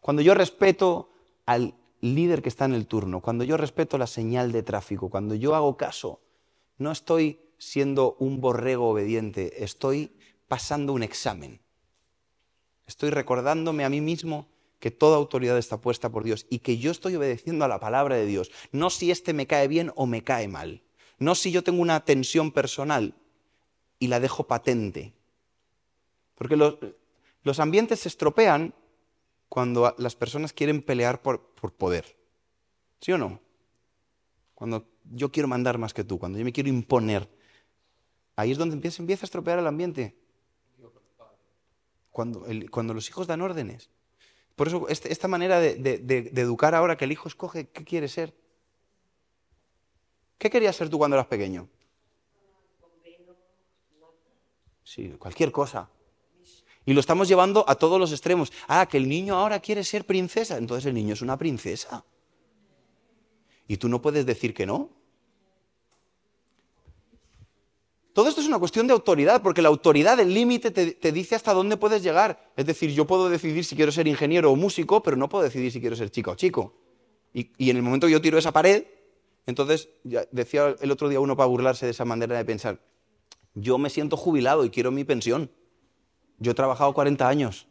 Cuando yo respeto al líder que está en el turno, cuando yo respeto la señal de tráfico, cuando yo hago caso, no estoy siendo un borrego obediente, estoy pasando un examen. Estoy recordándome a mí mismo que toda autoridad está puesta por Dios y que yo estoy obedeciendo a la palabra de Dios, no si este me cae bien o me cae mal. No si yo tengo una tensión personal y la dejo patente. Porque los, ambientes se estropean cuando las personas quieren pelear por, por poder. ¿Sí o no? Cuando yo quiero mandar más que tú, cuando yo me quiero imponer. Ahí es donde empieza, empieza a estropear el ambiente. Cuando, cuando, los hijos dan órdenes. Por eso este, esta manera de, de, educar ahora que el hijo escoge qué quiere ser. ¿Qué querías ser tú cuando eras pequeño? Sí, cualquier cosa. Y lo estamos llevando a todos los extremos. Ah, que el niño ahora quiere ser princesa. Entonces el niño es una princesa. Y tú no puedes decir que no. Todo esto es una cuestión de autoridad, porque la autoridad, el límite, te, dice hasta dónde puedes llegar. Es decir, yo puedo decidir si quiero ser ingeniero o músico, pero no puedo decidir si quiero ser chica o chico. Y, en el momento que yo tiro esa pared, entonces, decía el otro día uno para burlarse de esa manera de pensar, yo me siento jubilado y quiero mi pensión. Yo he trabajado 40 años.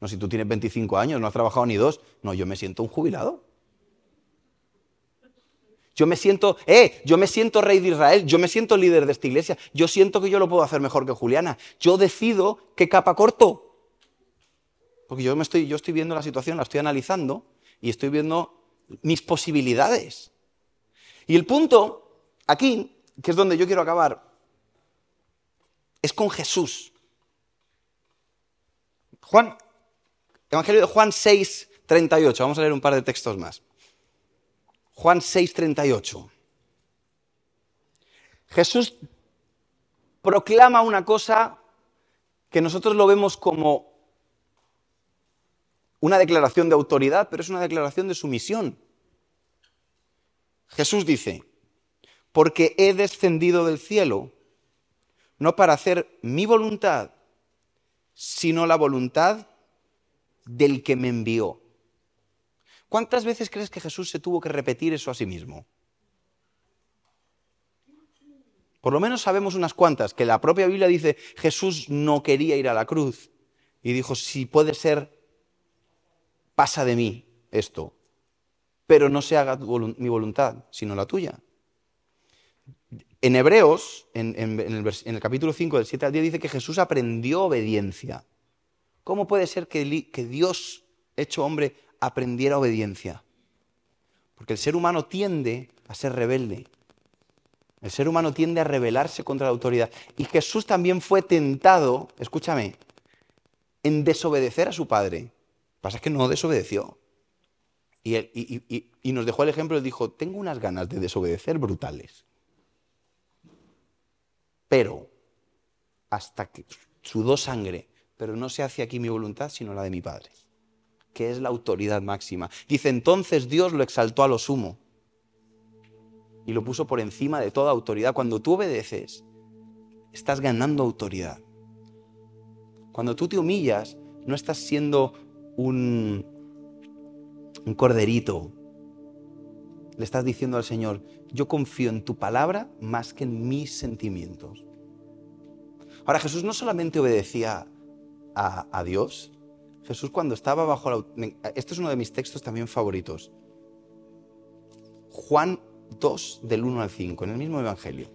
No, si tú tienes 25 años, no has trabajado ni dos. No, yo me siento un jubilado. Yo me siento, eh, yo me siento rey de Israel, yo me siento líder de esta iglesia, yo siento que yo lo puedo hacer mejor que Juliana. Yo decido qué capa corto. Porque yo, me estoy, yo estoy viendo la situación, la estoy analizando y estoy viendo mis posibilidades. Y el punto aquí, que es donde yo quiero acabar, es con Jesús. Juan, Evangelio de Juan 6, 38. Vamos a leer un par de textos más. Juan 6, 38. Jesús proclama una cosa que nosotros lo vemos como una declaración de autoridad, pero es una declaración de sumisión. Jesús dice, porque he descendido del cielo, no para hacer mi voluntad, sino la voluntad del que me envió. ¿Cuántas veces crees que Jesús se tuvo que repetir eso a sí mismo? Por lo menos sabemos unas cuantas, que la propia Biblia dice, Jesús no quería ir a la cruz. Y dijo, si puede ser, pasa de mí esto, pero no se haga mi voluntad, sino la tuya. En Hebreos, en, el, capítulo 5, del 7 al 10, dice que Jesús aprendió obediencia. ¿Cómo puede ser que, que Dios, hecho hombre, aprendiera obediencia? Porque el ser humano tiende a ser rebelde. El ser humano tiende a rebelarse contra la autoridad. Y Jesús también fue tentado, escúchame, en desobedecer a su padre. Lo que pasa es que no desobedeció. Y, y, y, nos dejó el ejemplo, y dijo, tengo unas ganas de desobedecer brutales pero hasta que sudó sangre, pero no se hace aquí mi voluntad, sino la de mi Padre, que es la autoridad máxima. Dice, entonces Dios lo exaltó a lo sumo y lo puso por encima de toda autoridad. Cuando tú obedeces, estás ganando autoridad. Cuando tú te humillas, no estás siendo un, un corderito. Le estás diciendo al Señor, yo confío en tu palabra más que en mis sentimientos. Ahora, Jesús no solamente obedecía a, Dios, Jesús cuando estaba bajo la... Este es uno de mis textos también favoritos. Juan 2, del 1 al 5, en el mismo Evangelio.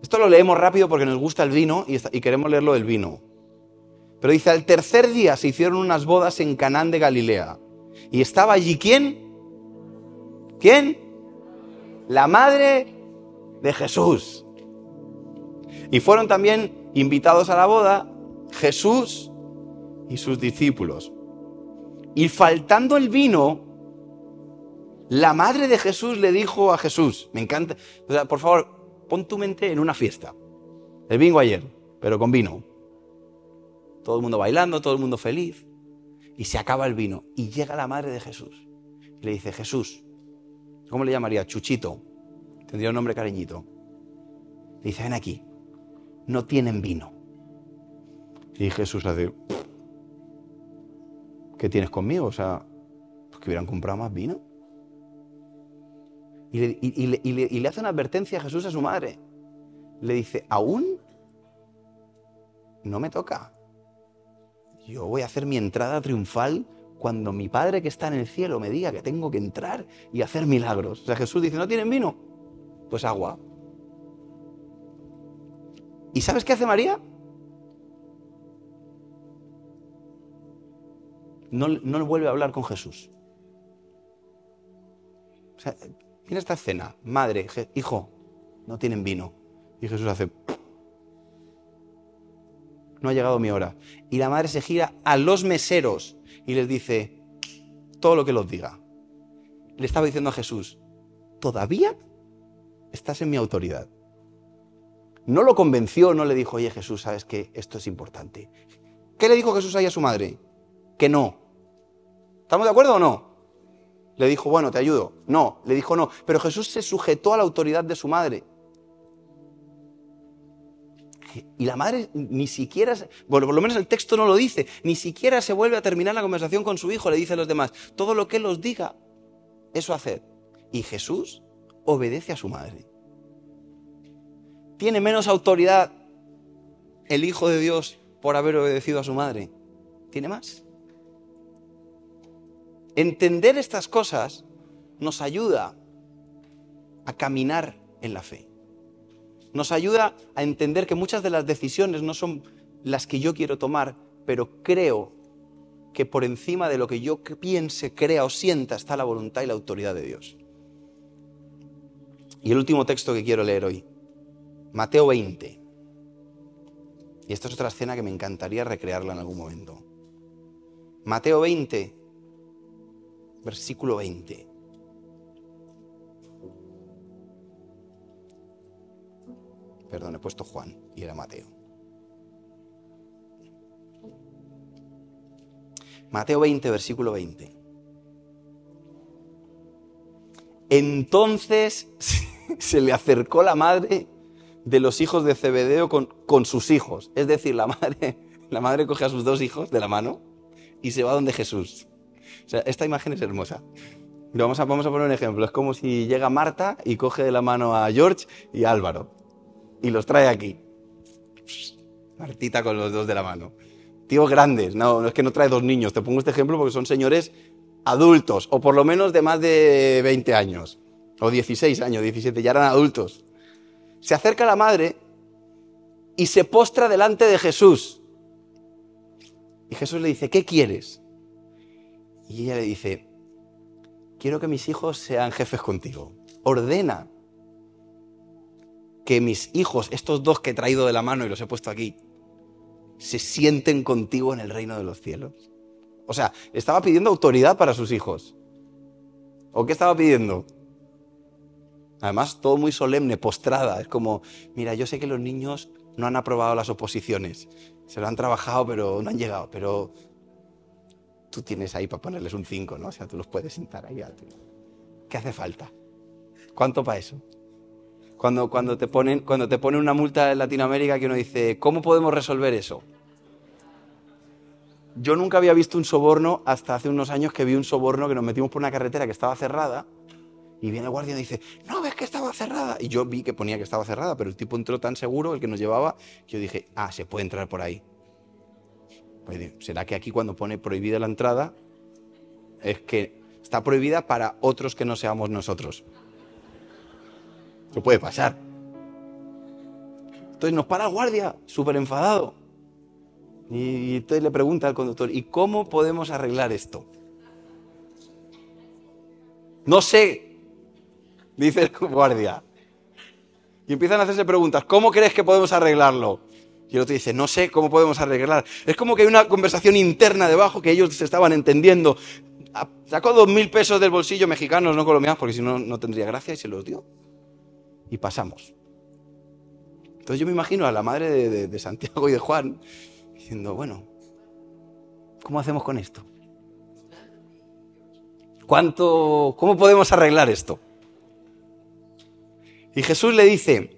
Esto lo leemos rápido porque nos gusta el vino y, y queremos leerlo del vino. Pero dice, al tercer día se hicieron unas bodas en Canaán de Galilea. Y estaba allí quién? ¿Quién? La madre de Jesús. Y fueron también invitados a la boda Jesús y sus discípulos. Y faltando el vino, la madre de Jesús le dijo a Jesús, me encanta, por favor, pon tu mente en una fiesta. El bingo ayer, pero con vino. Todo el mundo bailando, todo el mundo feliz y se acaba el vino. Y llega la madre de Jesús y le dice, Jesús, ¿cómo le llamaría? Chuchito. Tendría un nombre cariñito. Le dice, ven aquí, no tienen vino. Y Jesús dice, ¿qué tienes conmigo? O sea, pues que hubieran comprado más vino. Y le, y le hace una advertencia a Jesús a su madre. Le dice, aún no me toca. Yo voy a hacer mi entrada triunfal cuando mi Padre que está en el cielo me diga que tengo que entrar y hacer milagros. O sea, Jesús dice, ¿no tienen vino? Pues agua. ¿Y sabes qué hace María? No, no vuelve a hablar con Jesús. O sea, esta escena, madre, hijo, no tienen vino. Y Jesús hace no ha llegado mi hora. Y la madre se gira a los meseros y les dice, todo lo que los diga. Le estaba diciendo a Jesús, ¿todavía estás en mi autoridad? No lo convenció, no le dijo, oye Jesús, sabes que esto es importante. ¿Qué le dijo Jesús ahí a su madre? Que no. ¿Estamos de acuerdo o no? Le dijo, bueno, te ayudo. No, le dijo no. Pero Jesús se sujetó a la autoridad de su madre. Y la madre ni siquiera, bueno, por lo menos el texto no lo dice, ni siquiera se vuelve a terminar la conversación con su hijo, le dice a los demás, todo lo que él diga, eso haced. Y Jesús obedece a su madre. ¿Tiene menos autoridad el Hijo de Dios por haber obedecido a su madre? ¿Tiene más? Entender estas cosas nos ayuda a caminar en la fe. Nos ayuda a entender que muchas de las decisiones no son las que yo quiero tomar, pero creo que por encima de lo que yo piense, crea o sienta está la voluntad y la autoridad de Dios. Y el último texto que quiero leer hoy, Mateo 20. Y esta es otra escena que me encantaría recrearla en algún momento. Mateo 20, versículo 20. Perdón, he puesto Juan y era Mateo. Mateo 20, versículo 20. Entonces se le acercó la madre de los hijos de Zebedeo con, sus hijos. Es decir, la madre, la madre coge a sus dos hijos de la mano y se va donde Jesús. Esta imagen es hermosa. Vamos a, vamos a poner un ejemplo. Es como si llega Marta y coge de la mano a George y a Álvaro. Y los trae aquí. Martita con los dos de la mano. Tíos grandes. No, no es que no trae dos niños. Te pongo este ejemplo porque son señores adultos. O por lo menos de más de 20 años. O 16 años, 17. Ya eran adultos. Se acerca la madre y se postra delante de Jesús. Y Jesús le dice, ¿qué quieres? Y ella le dice, quiero que mis hijos sean jefes contigo. Ordena que mis hijos, estos dos que he traído de la mano y los he puesto aquí, se sienten contigo en el reino de los cielos. O sea, estaba pidiendo autoridad para sus hijos. ¿O qué estaba pidiendo? Además, todo muy solemne, postrada. Es como, mira, yo sé que los niños no han aprobado las oposiciones. Se lo han trabajado, pero no han llegado. Pero tú tienes ahí para ponerles un 5, ¿no? O sea, tú los puedes sentar ahí. ¿Qué hace falta? ¿Cuánto para eso? Cuando, cuando, te ponen, cuando te ponen una multa en Latinoamérica que uno dice, ¿cómo podemos resolver eso? Yo nunca había visto un soborno hasta hace unos años que vi un soborno que nos metimos por una carretera que estaba cerrada y viene el guardia y dice, no, ves que estaba cerrada. Y yo vi que ponía que estaba cerrada, pero el tipo entró tan seguro, el que nos llevaba, que yo dije, ah, se puede entrar por ahí. Pues, ¿Será que aquí cuando pone prohibida la entrada es que está prohibida para otros que no seamos nosotros? Eso puede pasar. Entonces nos para el guardia, súper enfadado. Y entonces le pregunta al conductor, ¿y cómo podemos arreglar esto? No sé, dice el guardia. Y empiezan a hacerse preguntas, ¿cómo crees que podemos arreglarlo? Y el otro dice, no sé cómo podemos arreglar. Es como que hay una conversación interna debajo que ellos se estaban entendiendo. Ah, sacó dos mil pesos del bolsillo mexicanos, no colombianos, porque si no, no tendría gracia y se los dio. Y pasamos. Entonces yo me imagino a la madre de, de Santiago y de Juan diciendo, bueno, ¿cómo hacemos con esto? ¿Cuánto, ¿Cómo podemos arreglar esto? Y Jesús le dice,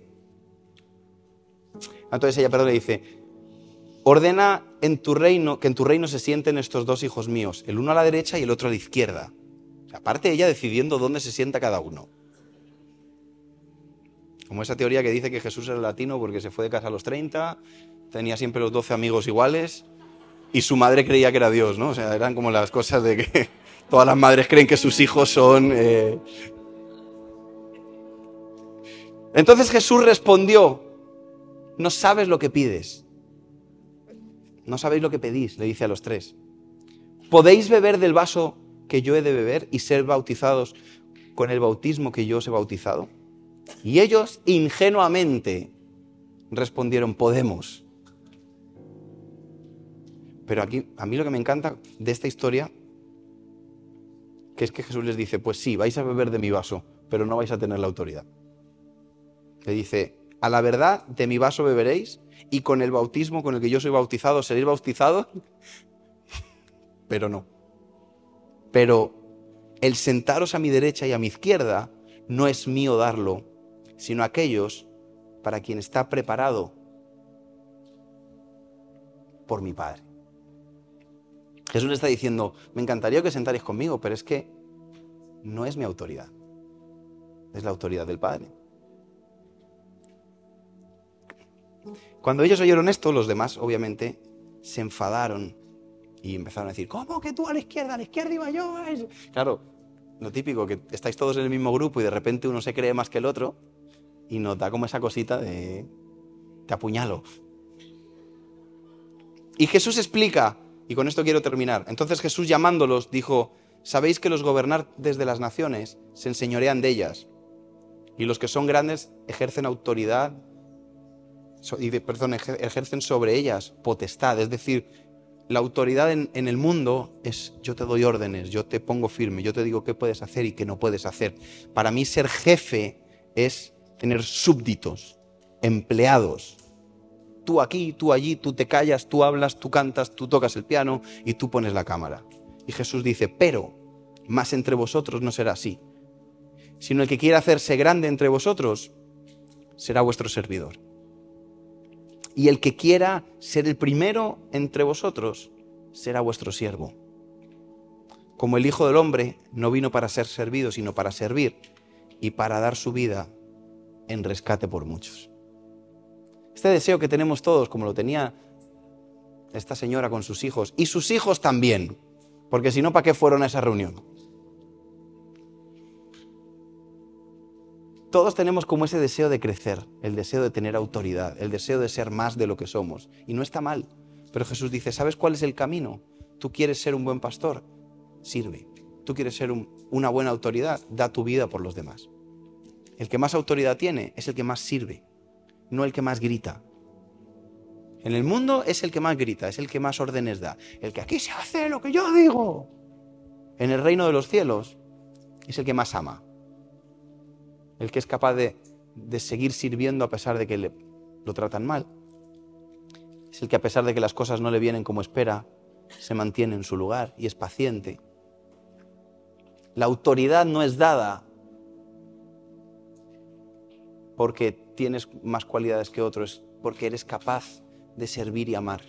entonces ella, perdón, le dice, ordena en tu reino, que en tu reino se sienten estos dos hijos míos, el uno a la derecha y el otro a la izquierda. Aparte ella decidiendo dónde se sienta cada uno. Como esa teoría que dice que Jesús era latino porque se fue de casa a los 30, tenía siempre los 12 amigos iguales y su madre creía que era Dios, ¿no? O sea, eran como las cosas de que todas las madres creen que sus hijos son... Eh... Entonces Jesús respondió, no sabes lo que pides. No sabéis lo que pedís, le dice a los tres. ¿Podéis beber del vaso que yo he de beber y ser bautizados con el bautismo que yo os he bautizado? Y ellos ingenuamente respondieron, podemos. Pero aquí, a mí lo que me encanta de esta historia, que es que Jesús les dice, pues sí, vais a beber de mi vaso, pero no vais a tener la autoridad. Dice, a la verdad de mi vaso beberéis y con el bautismo con el que yo soy bautizado seréis bautizados, pero no. Pero el sentaros a mi derecha y a mi izquierda no es mío darlo, sino aquellos para quien está preparado por mi Padre. Jesús está diciendo, me encantaría que sentarais conmigo, pero es que no es mi autoridad, es la autoridad del Padre. Cuando ellos oyeron esto, los demás, obviamente, se enfadaron Y empezaron a decir, ¿cómo que tú a la izquierda, a la izquierda iba yo? Claro, lo típico, que estáis todos en el mismo grupo y de repente uno se cree más que el otro y nos da como esa cosita de te apuñalo. Y Jesús explica, y con esto quiero terminar, entonces Jesús llamándolos dijo, sabéis que los gobernantes de las naciones se enseñorean de ellas y los que son grandes ejercen autoridad, y perdón, ejercen sobre ellas potestad, es decir, la autoridad en, en, el mundo es yo te doy órdenes, yo te pongo firme, yo te digo qué puedes hacer y qué no puedes hacer. Para mí ser jefe es tener súbditos, empleados. Tú aquí, tú allí, tú te callas, tú hablas, tú cantas, tú tocas el piano y tú pones la cámara. Y Jesús dice, pero más entre vosotros no será así, sino el que quiera hacerse grande entre vosotros será vuestro servidor. Y el que quiera ser el primero entre vosotros será vuestro siervo. Como el Hijo del Hombre no vino para ser servido, sino para servir y para dar su vida en rescate por muchos. Este deseo que tenemos todos, como lo tenía esta señora con sus hijos, y sus hijos también, porque si no, ¿para qué fueron a esa reunión? Todos tenemos como ese deseo de crecer, el deseo de tener autoridad, el deseo de ser más de lo que somos. Y no está mal. Pero Jesús dice, ¿sabes cuál es el camino? Tú quieres ser un buen pastor, sirve. Tú quieres ser una buena autoridad, da tu vida por los demás. El que más autoridad tiene es el que más sirve, no el que más grita. En el mundo es el que más grita, es el que más órdenes da, el que aquí se hace lo que yo digo. En el reino de los cielos es el que más ama, el que es capaz de, seguir sirviendo a pesar de que le, lo tratan mal. Es el que a pesar de que las cosas no le vienen como espera, se mantiene en su lugar y es paciente. La autoridad no es dada porque tienes más cualidades que otros, porque eres capaz de servir y amar.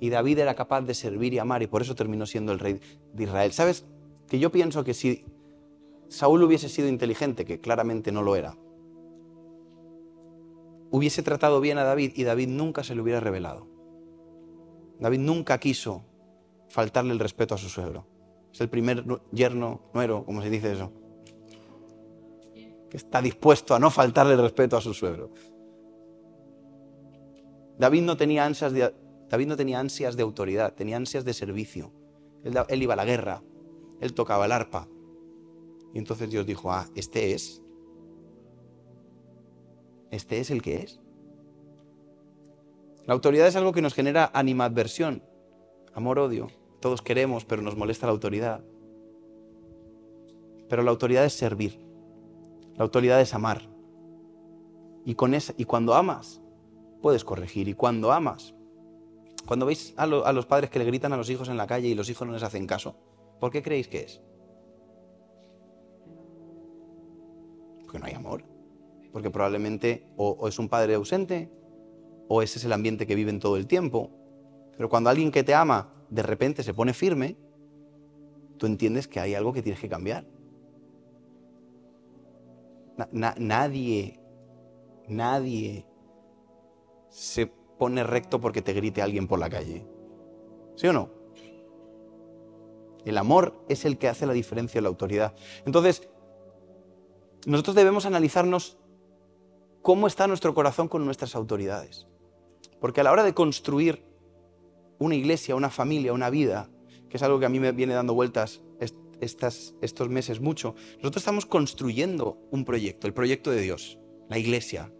Y David era capaz de servir y amar y por eso terminó siendo el rey de Israel. ¿Sabes? Que yo pienso que si Saúl hubiese sido inteligente, que claramente no lo era, hubiese tratado bien a David y David nunca se le hubiera revelado. David nunca quiso faltarle el respeto a su suegro. Es el primer yerno, nuero, como se dice eso, que está dispuesto a no faltarle el respeto a su suegro. David no tenía ansias de, David no tenía ansias de autoridad, tenía ansias de servicio. Él, él iba a la guerra, él tocaba el arpa. Y entonces Dios dijo, ah, este es. Este es el que es. La autoridad es algo que nos genera animadversión, amor-odio. Todos queremos, pero nos molesta la autoridad. Pero la autoridad es servir. La autoridad es amar. Y, con esa, y cuando amas, puedes corregir. Y cuando amas, cuando veis a, a los padres que le gritan a los hijos en la calle y los hijos no les hacen caso, ¿por qué creéis que es? Porque no hay amor. Porque probablemente o, es un padre ausente o ese es el ambiente que viven todo el tiempo. Pero cuando alguien que te ama de repente se pone firme, tú entiendes que hay algo que tienes que cambiar nadie, nadie se pone recto porque te grite alguien por la calle. ¿Sí o no? El amor es el que hace la diferencia en la autoridad. Entonces, nosotros debemos analizarnos cómo está nuestro corazón con nuestras autoridades. Porque a la hora de construir una iglesia, una familia, una vida, que es algo que a mí me viene dando vueltas estos meses mucho, nosotros estamos construyendo un proyecto, el proyecto de Dios, la iglesia,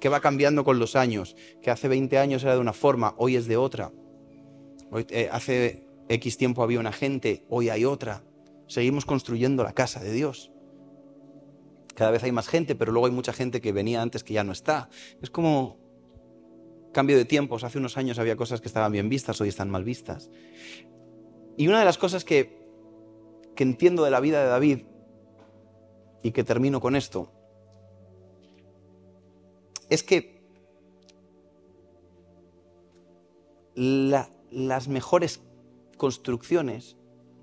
que va cambiando con los años, que hace 20 años era de una forma, hoy es de otra. Eh, hace X tiempo había una gente, hoy hay otra. Seguimos construyendo la casa de Dios. Cada vez hay más gente, pero luego hay mucha gente que venía antes que ya no está. Es como cambio de tiempos. Hace unos años había cosas que estaban bien vistas, hoy están mal vistas. Y una de las cosas que entiendo de la vida de David y que termino con esto, es que las mejores construcciones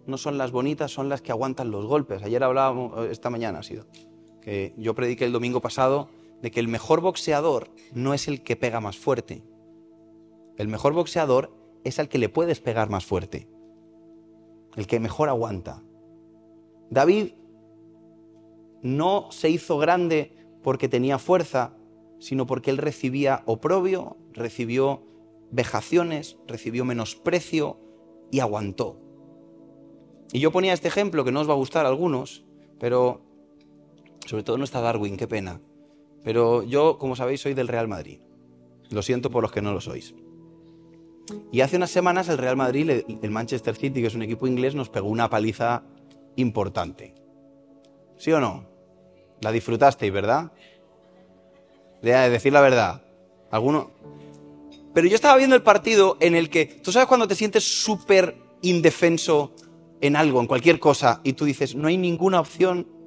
no son las bonitas, son las que aguantan los golpes. Ayer hablábamos, esta mañana ha sido, que yo prediqué el domingo pasado de que el mejor boxeador no es el que pega más fuerte. El mejor boxeador es al que le puedes pegar más fuerte, el que mejor aguanta. David no se hizo grande porque tenía fuerza, sino porque él recibía oprobio, recibió vejaciones, recibió menosprecio y aguantó. Y yo ponía este ejemplo que no os va a gustar a algunos, pero sobre todo no está Darwin, qué pena. Pero yo, como sabéis, soy del Real Madrid. Lo siento por los que no lo sois. Y hace unas semanas el Real Madrid, el Manchester City, que es un equipo inglés, nos pegó una paliza importante. ¿Sí o no? La disfrutasteis, ¿verdad? De decir la verdad. ¿Alguno? Pero yo estaba viendo el partido en el que, tú sabes cuando te sientes súper indefenso en algo, en cualquier cosa, y tú dices, no hay ninguna opción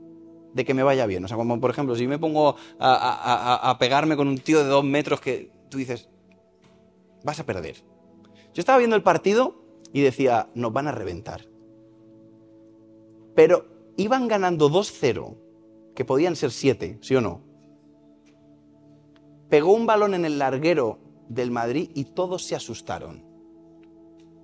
de que me vaya bien. O sea, como por ejemplo, si me pongo a, pegarme con un tío de dos metros que tú dices, vas a perder. Yo estaba viendo el partido y decía, nos van a reventar. Pero iban ganando 2-0, que podían ser 7, ¿sí o no? Pegó un balón en el larguero del Madrid y todos se asustaron.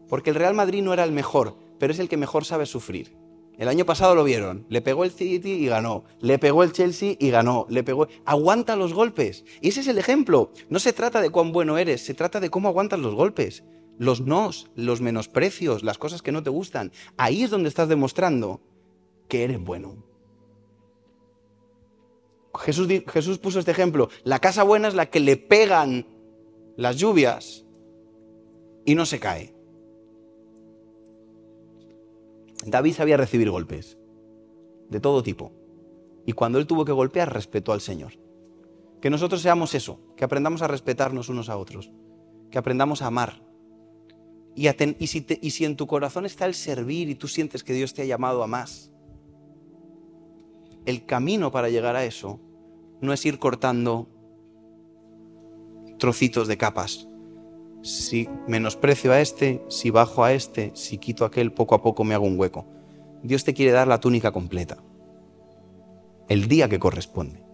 Porque el Real Madrid no era el mejor, pero es el que mejor sabe sufrir. El año pasado lo vieron. Le pegó el City y ganó. Le pegó el Chelsea y ganó. Le pegó. Aguanta los golpes. Y ese es el ejemplo. No se trata de cuán bueno eres, se trata de cómo aguantas los golpes. Los nos, los menosprecios, las cosas que no te gustan. Ahí es donde estás demostrando que eres bueno. Jesús, Jesús puso este ejemplo. La casa buena es la que le pegan las lluvias y no se cae. David sabía recibir golpes, de todo tipo. Y cuando él tuvo que golpear, respetó al Señor. Que nosotros seamos eso, que aprendamos a respetarnos unos a otros, que aprendamos a amar. Y, si, y si en tu corazón está el servir y tú sientes que Dios te ha llamado a más, el camino para llegar a eso no es ir cortando trocitos de capas, si menosprecio a este, si bajo a este, si quito aquel, poco a poco me hago un hueco. Dios te quiere dar la túnica completa, el día que corresponde.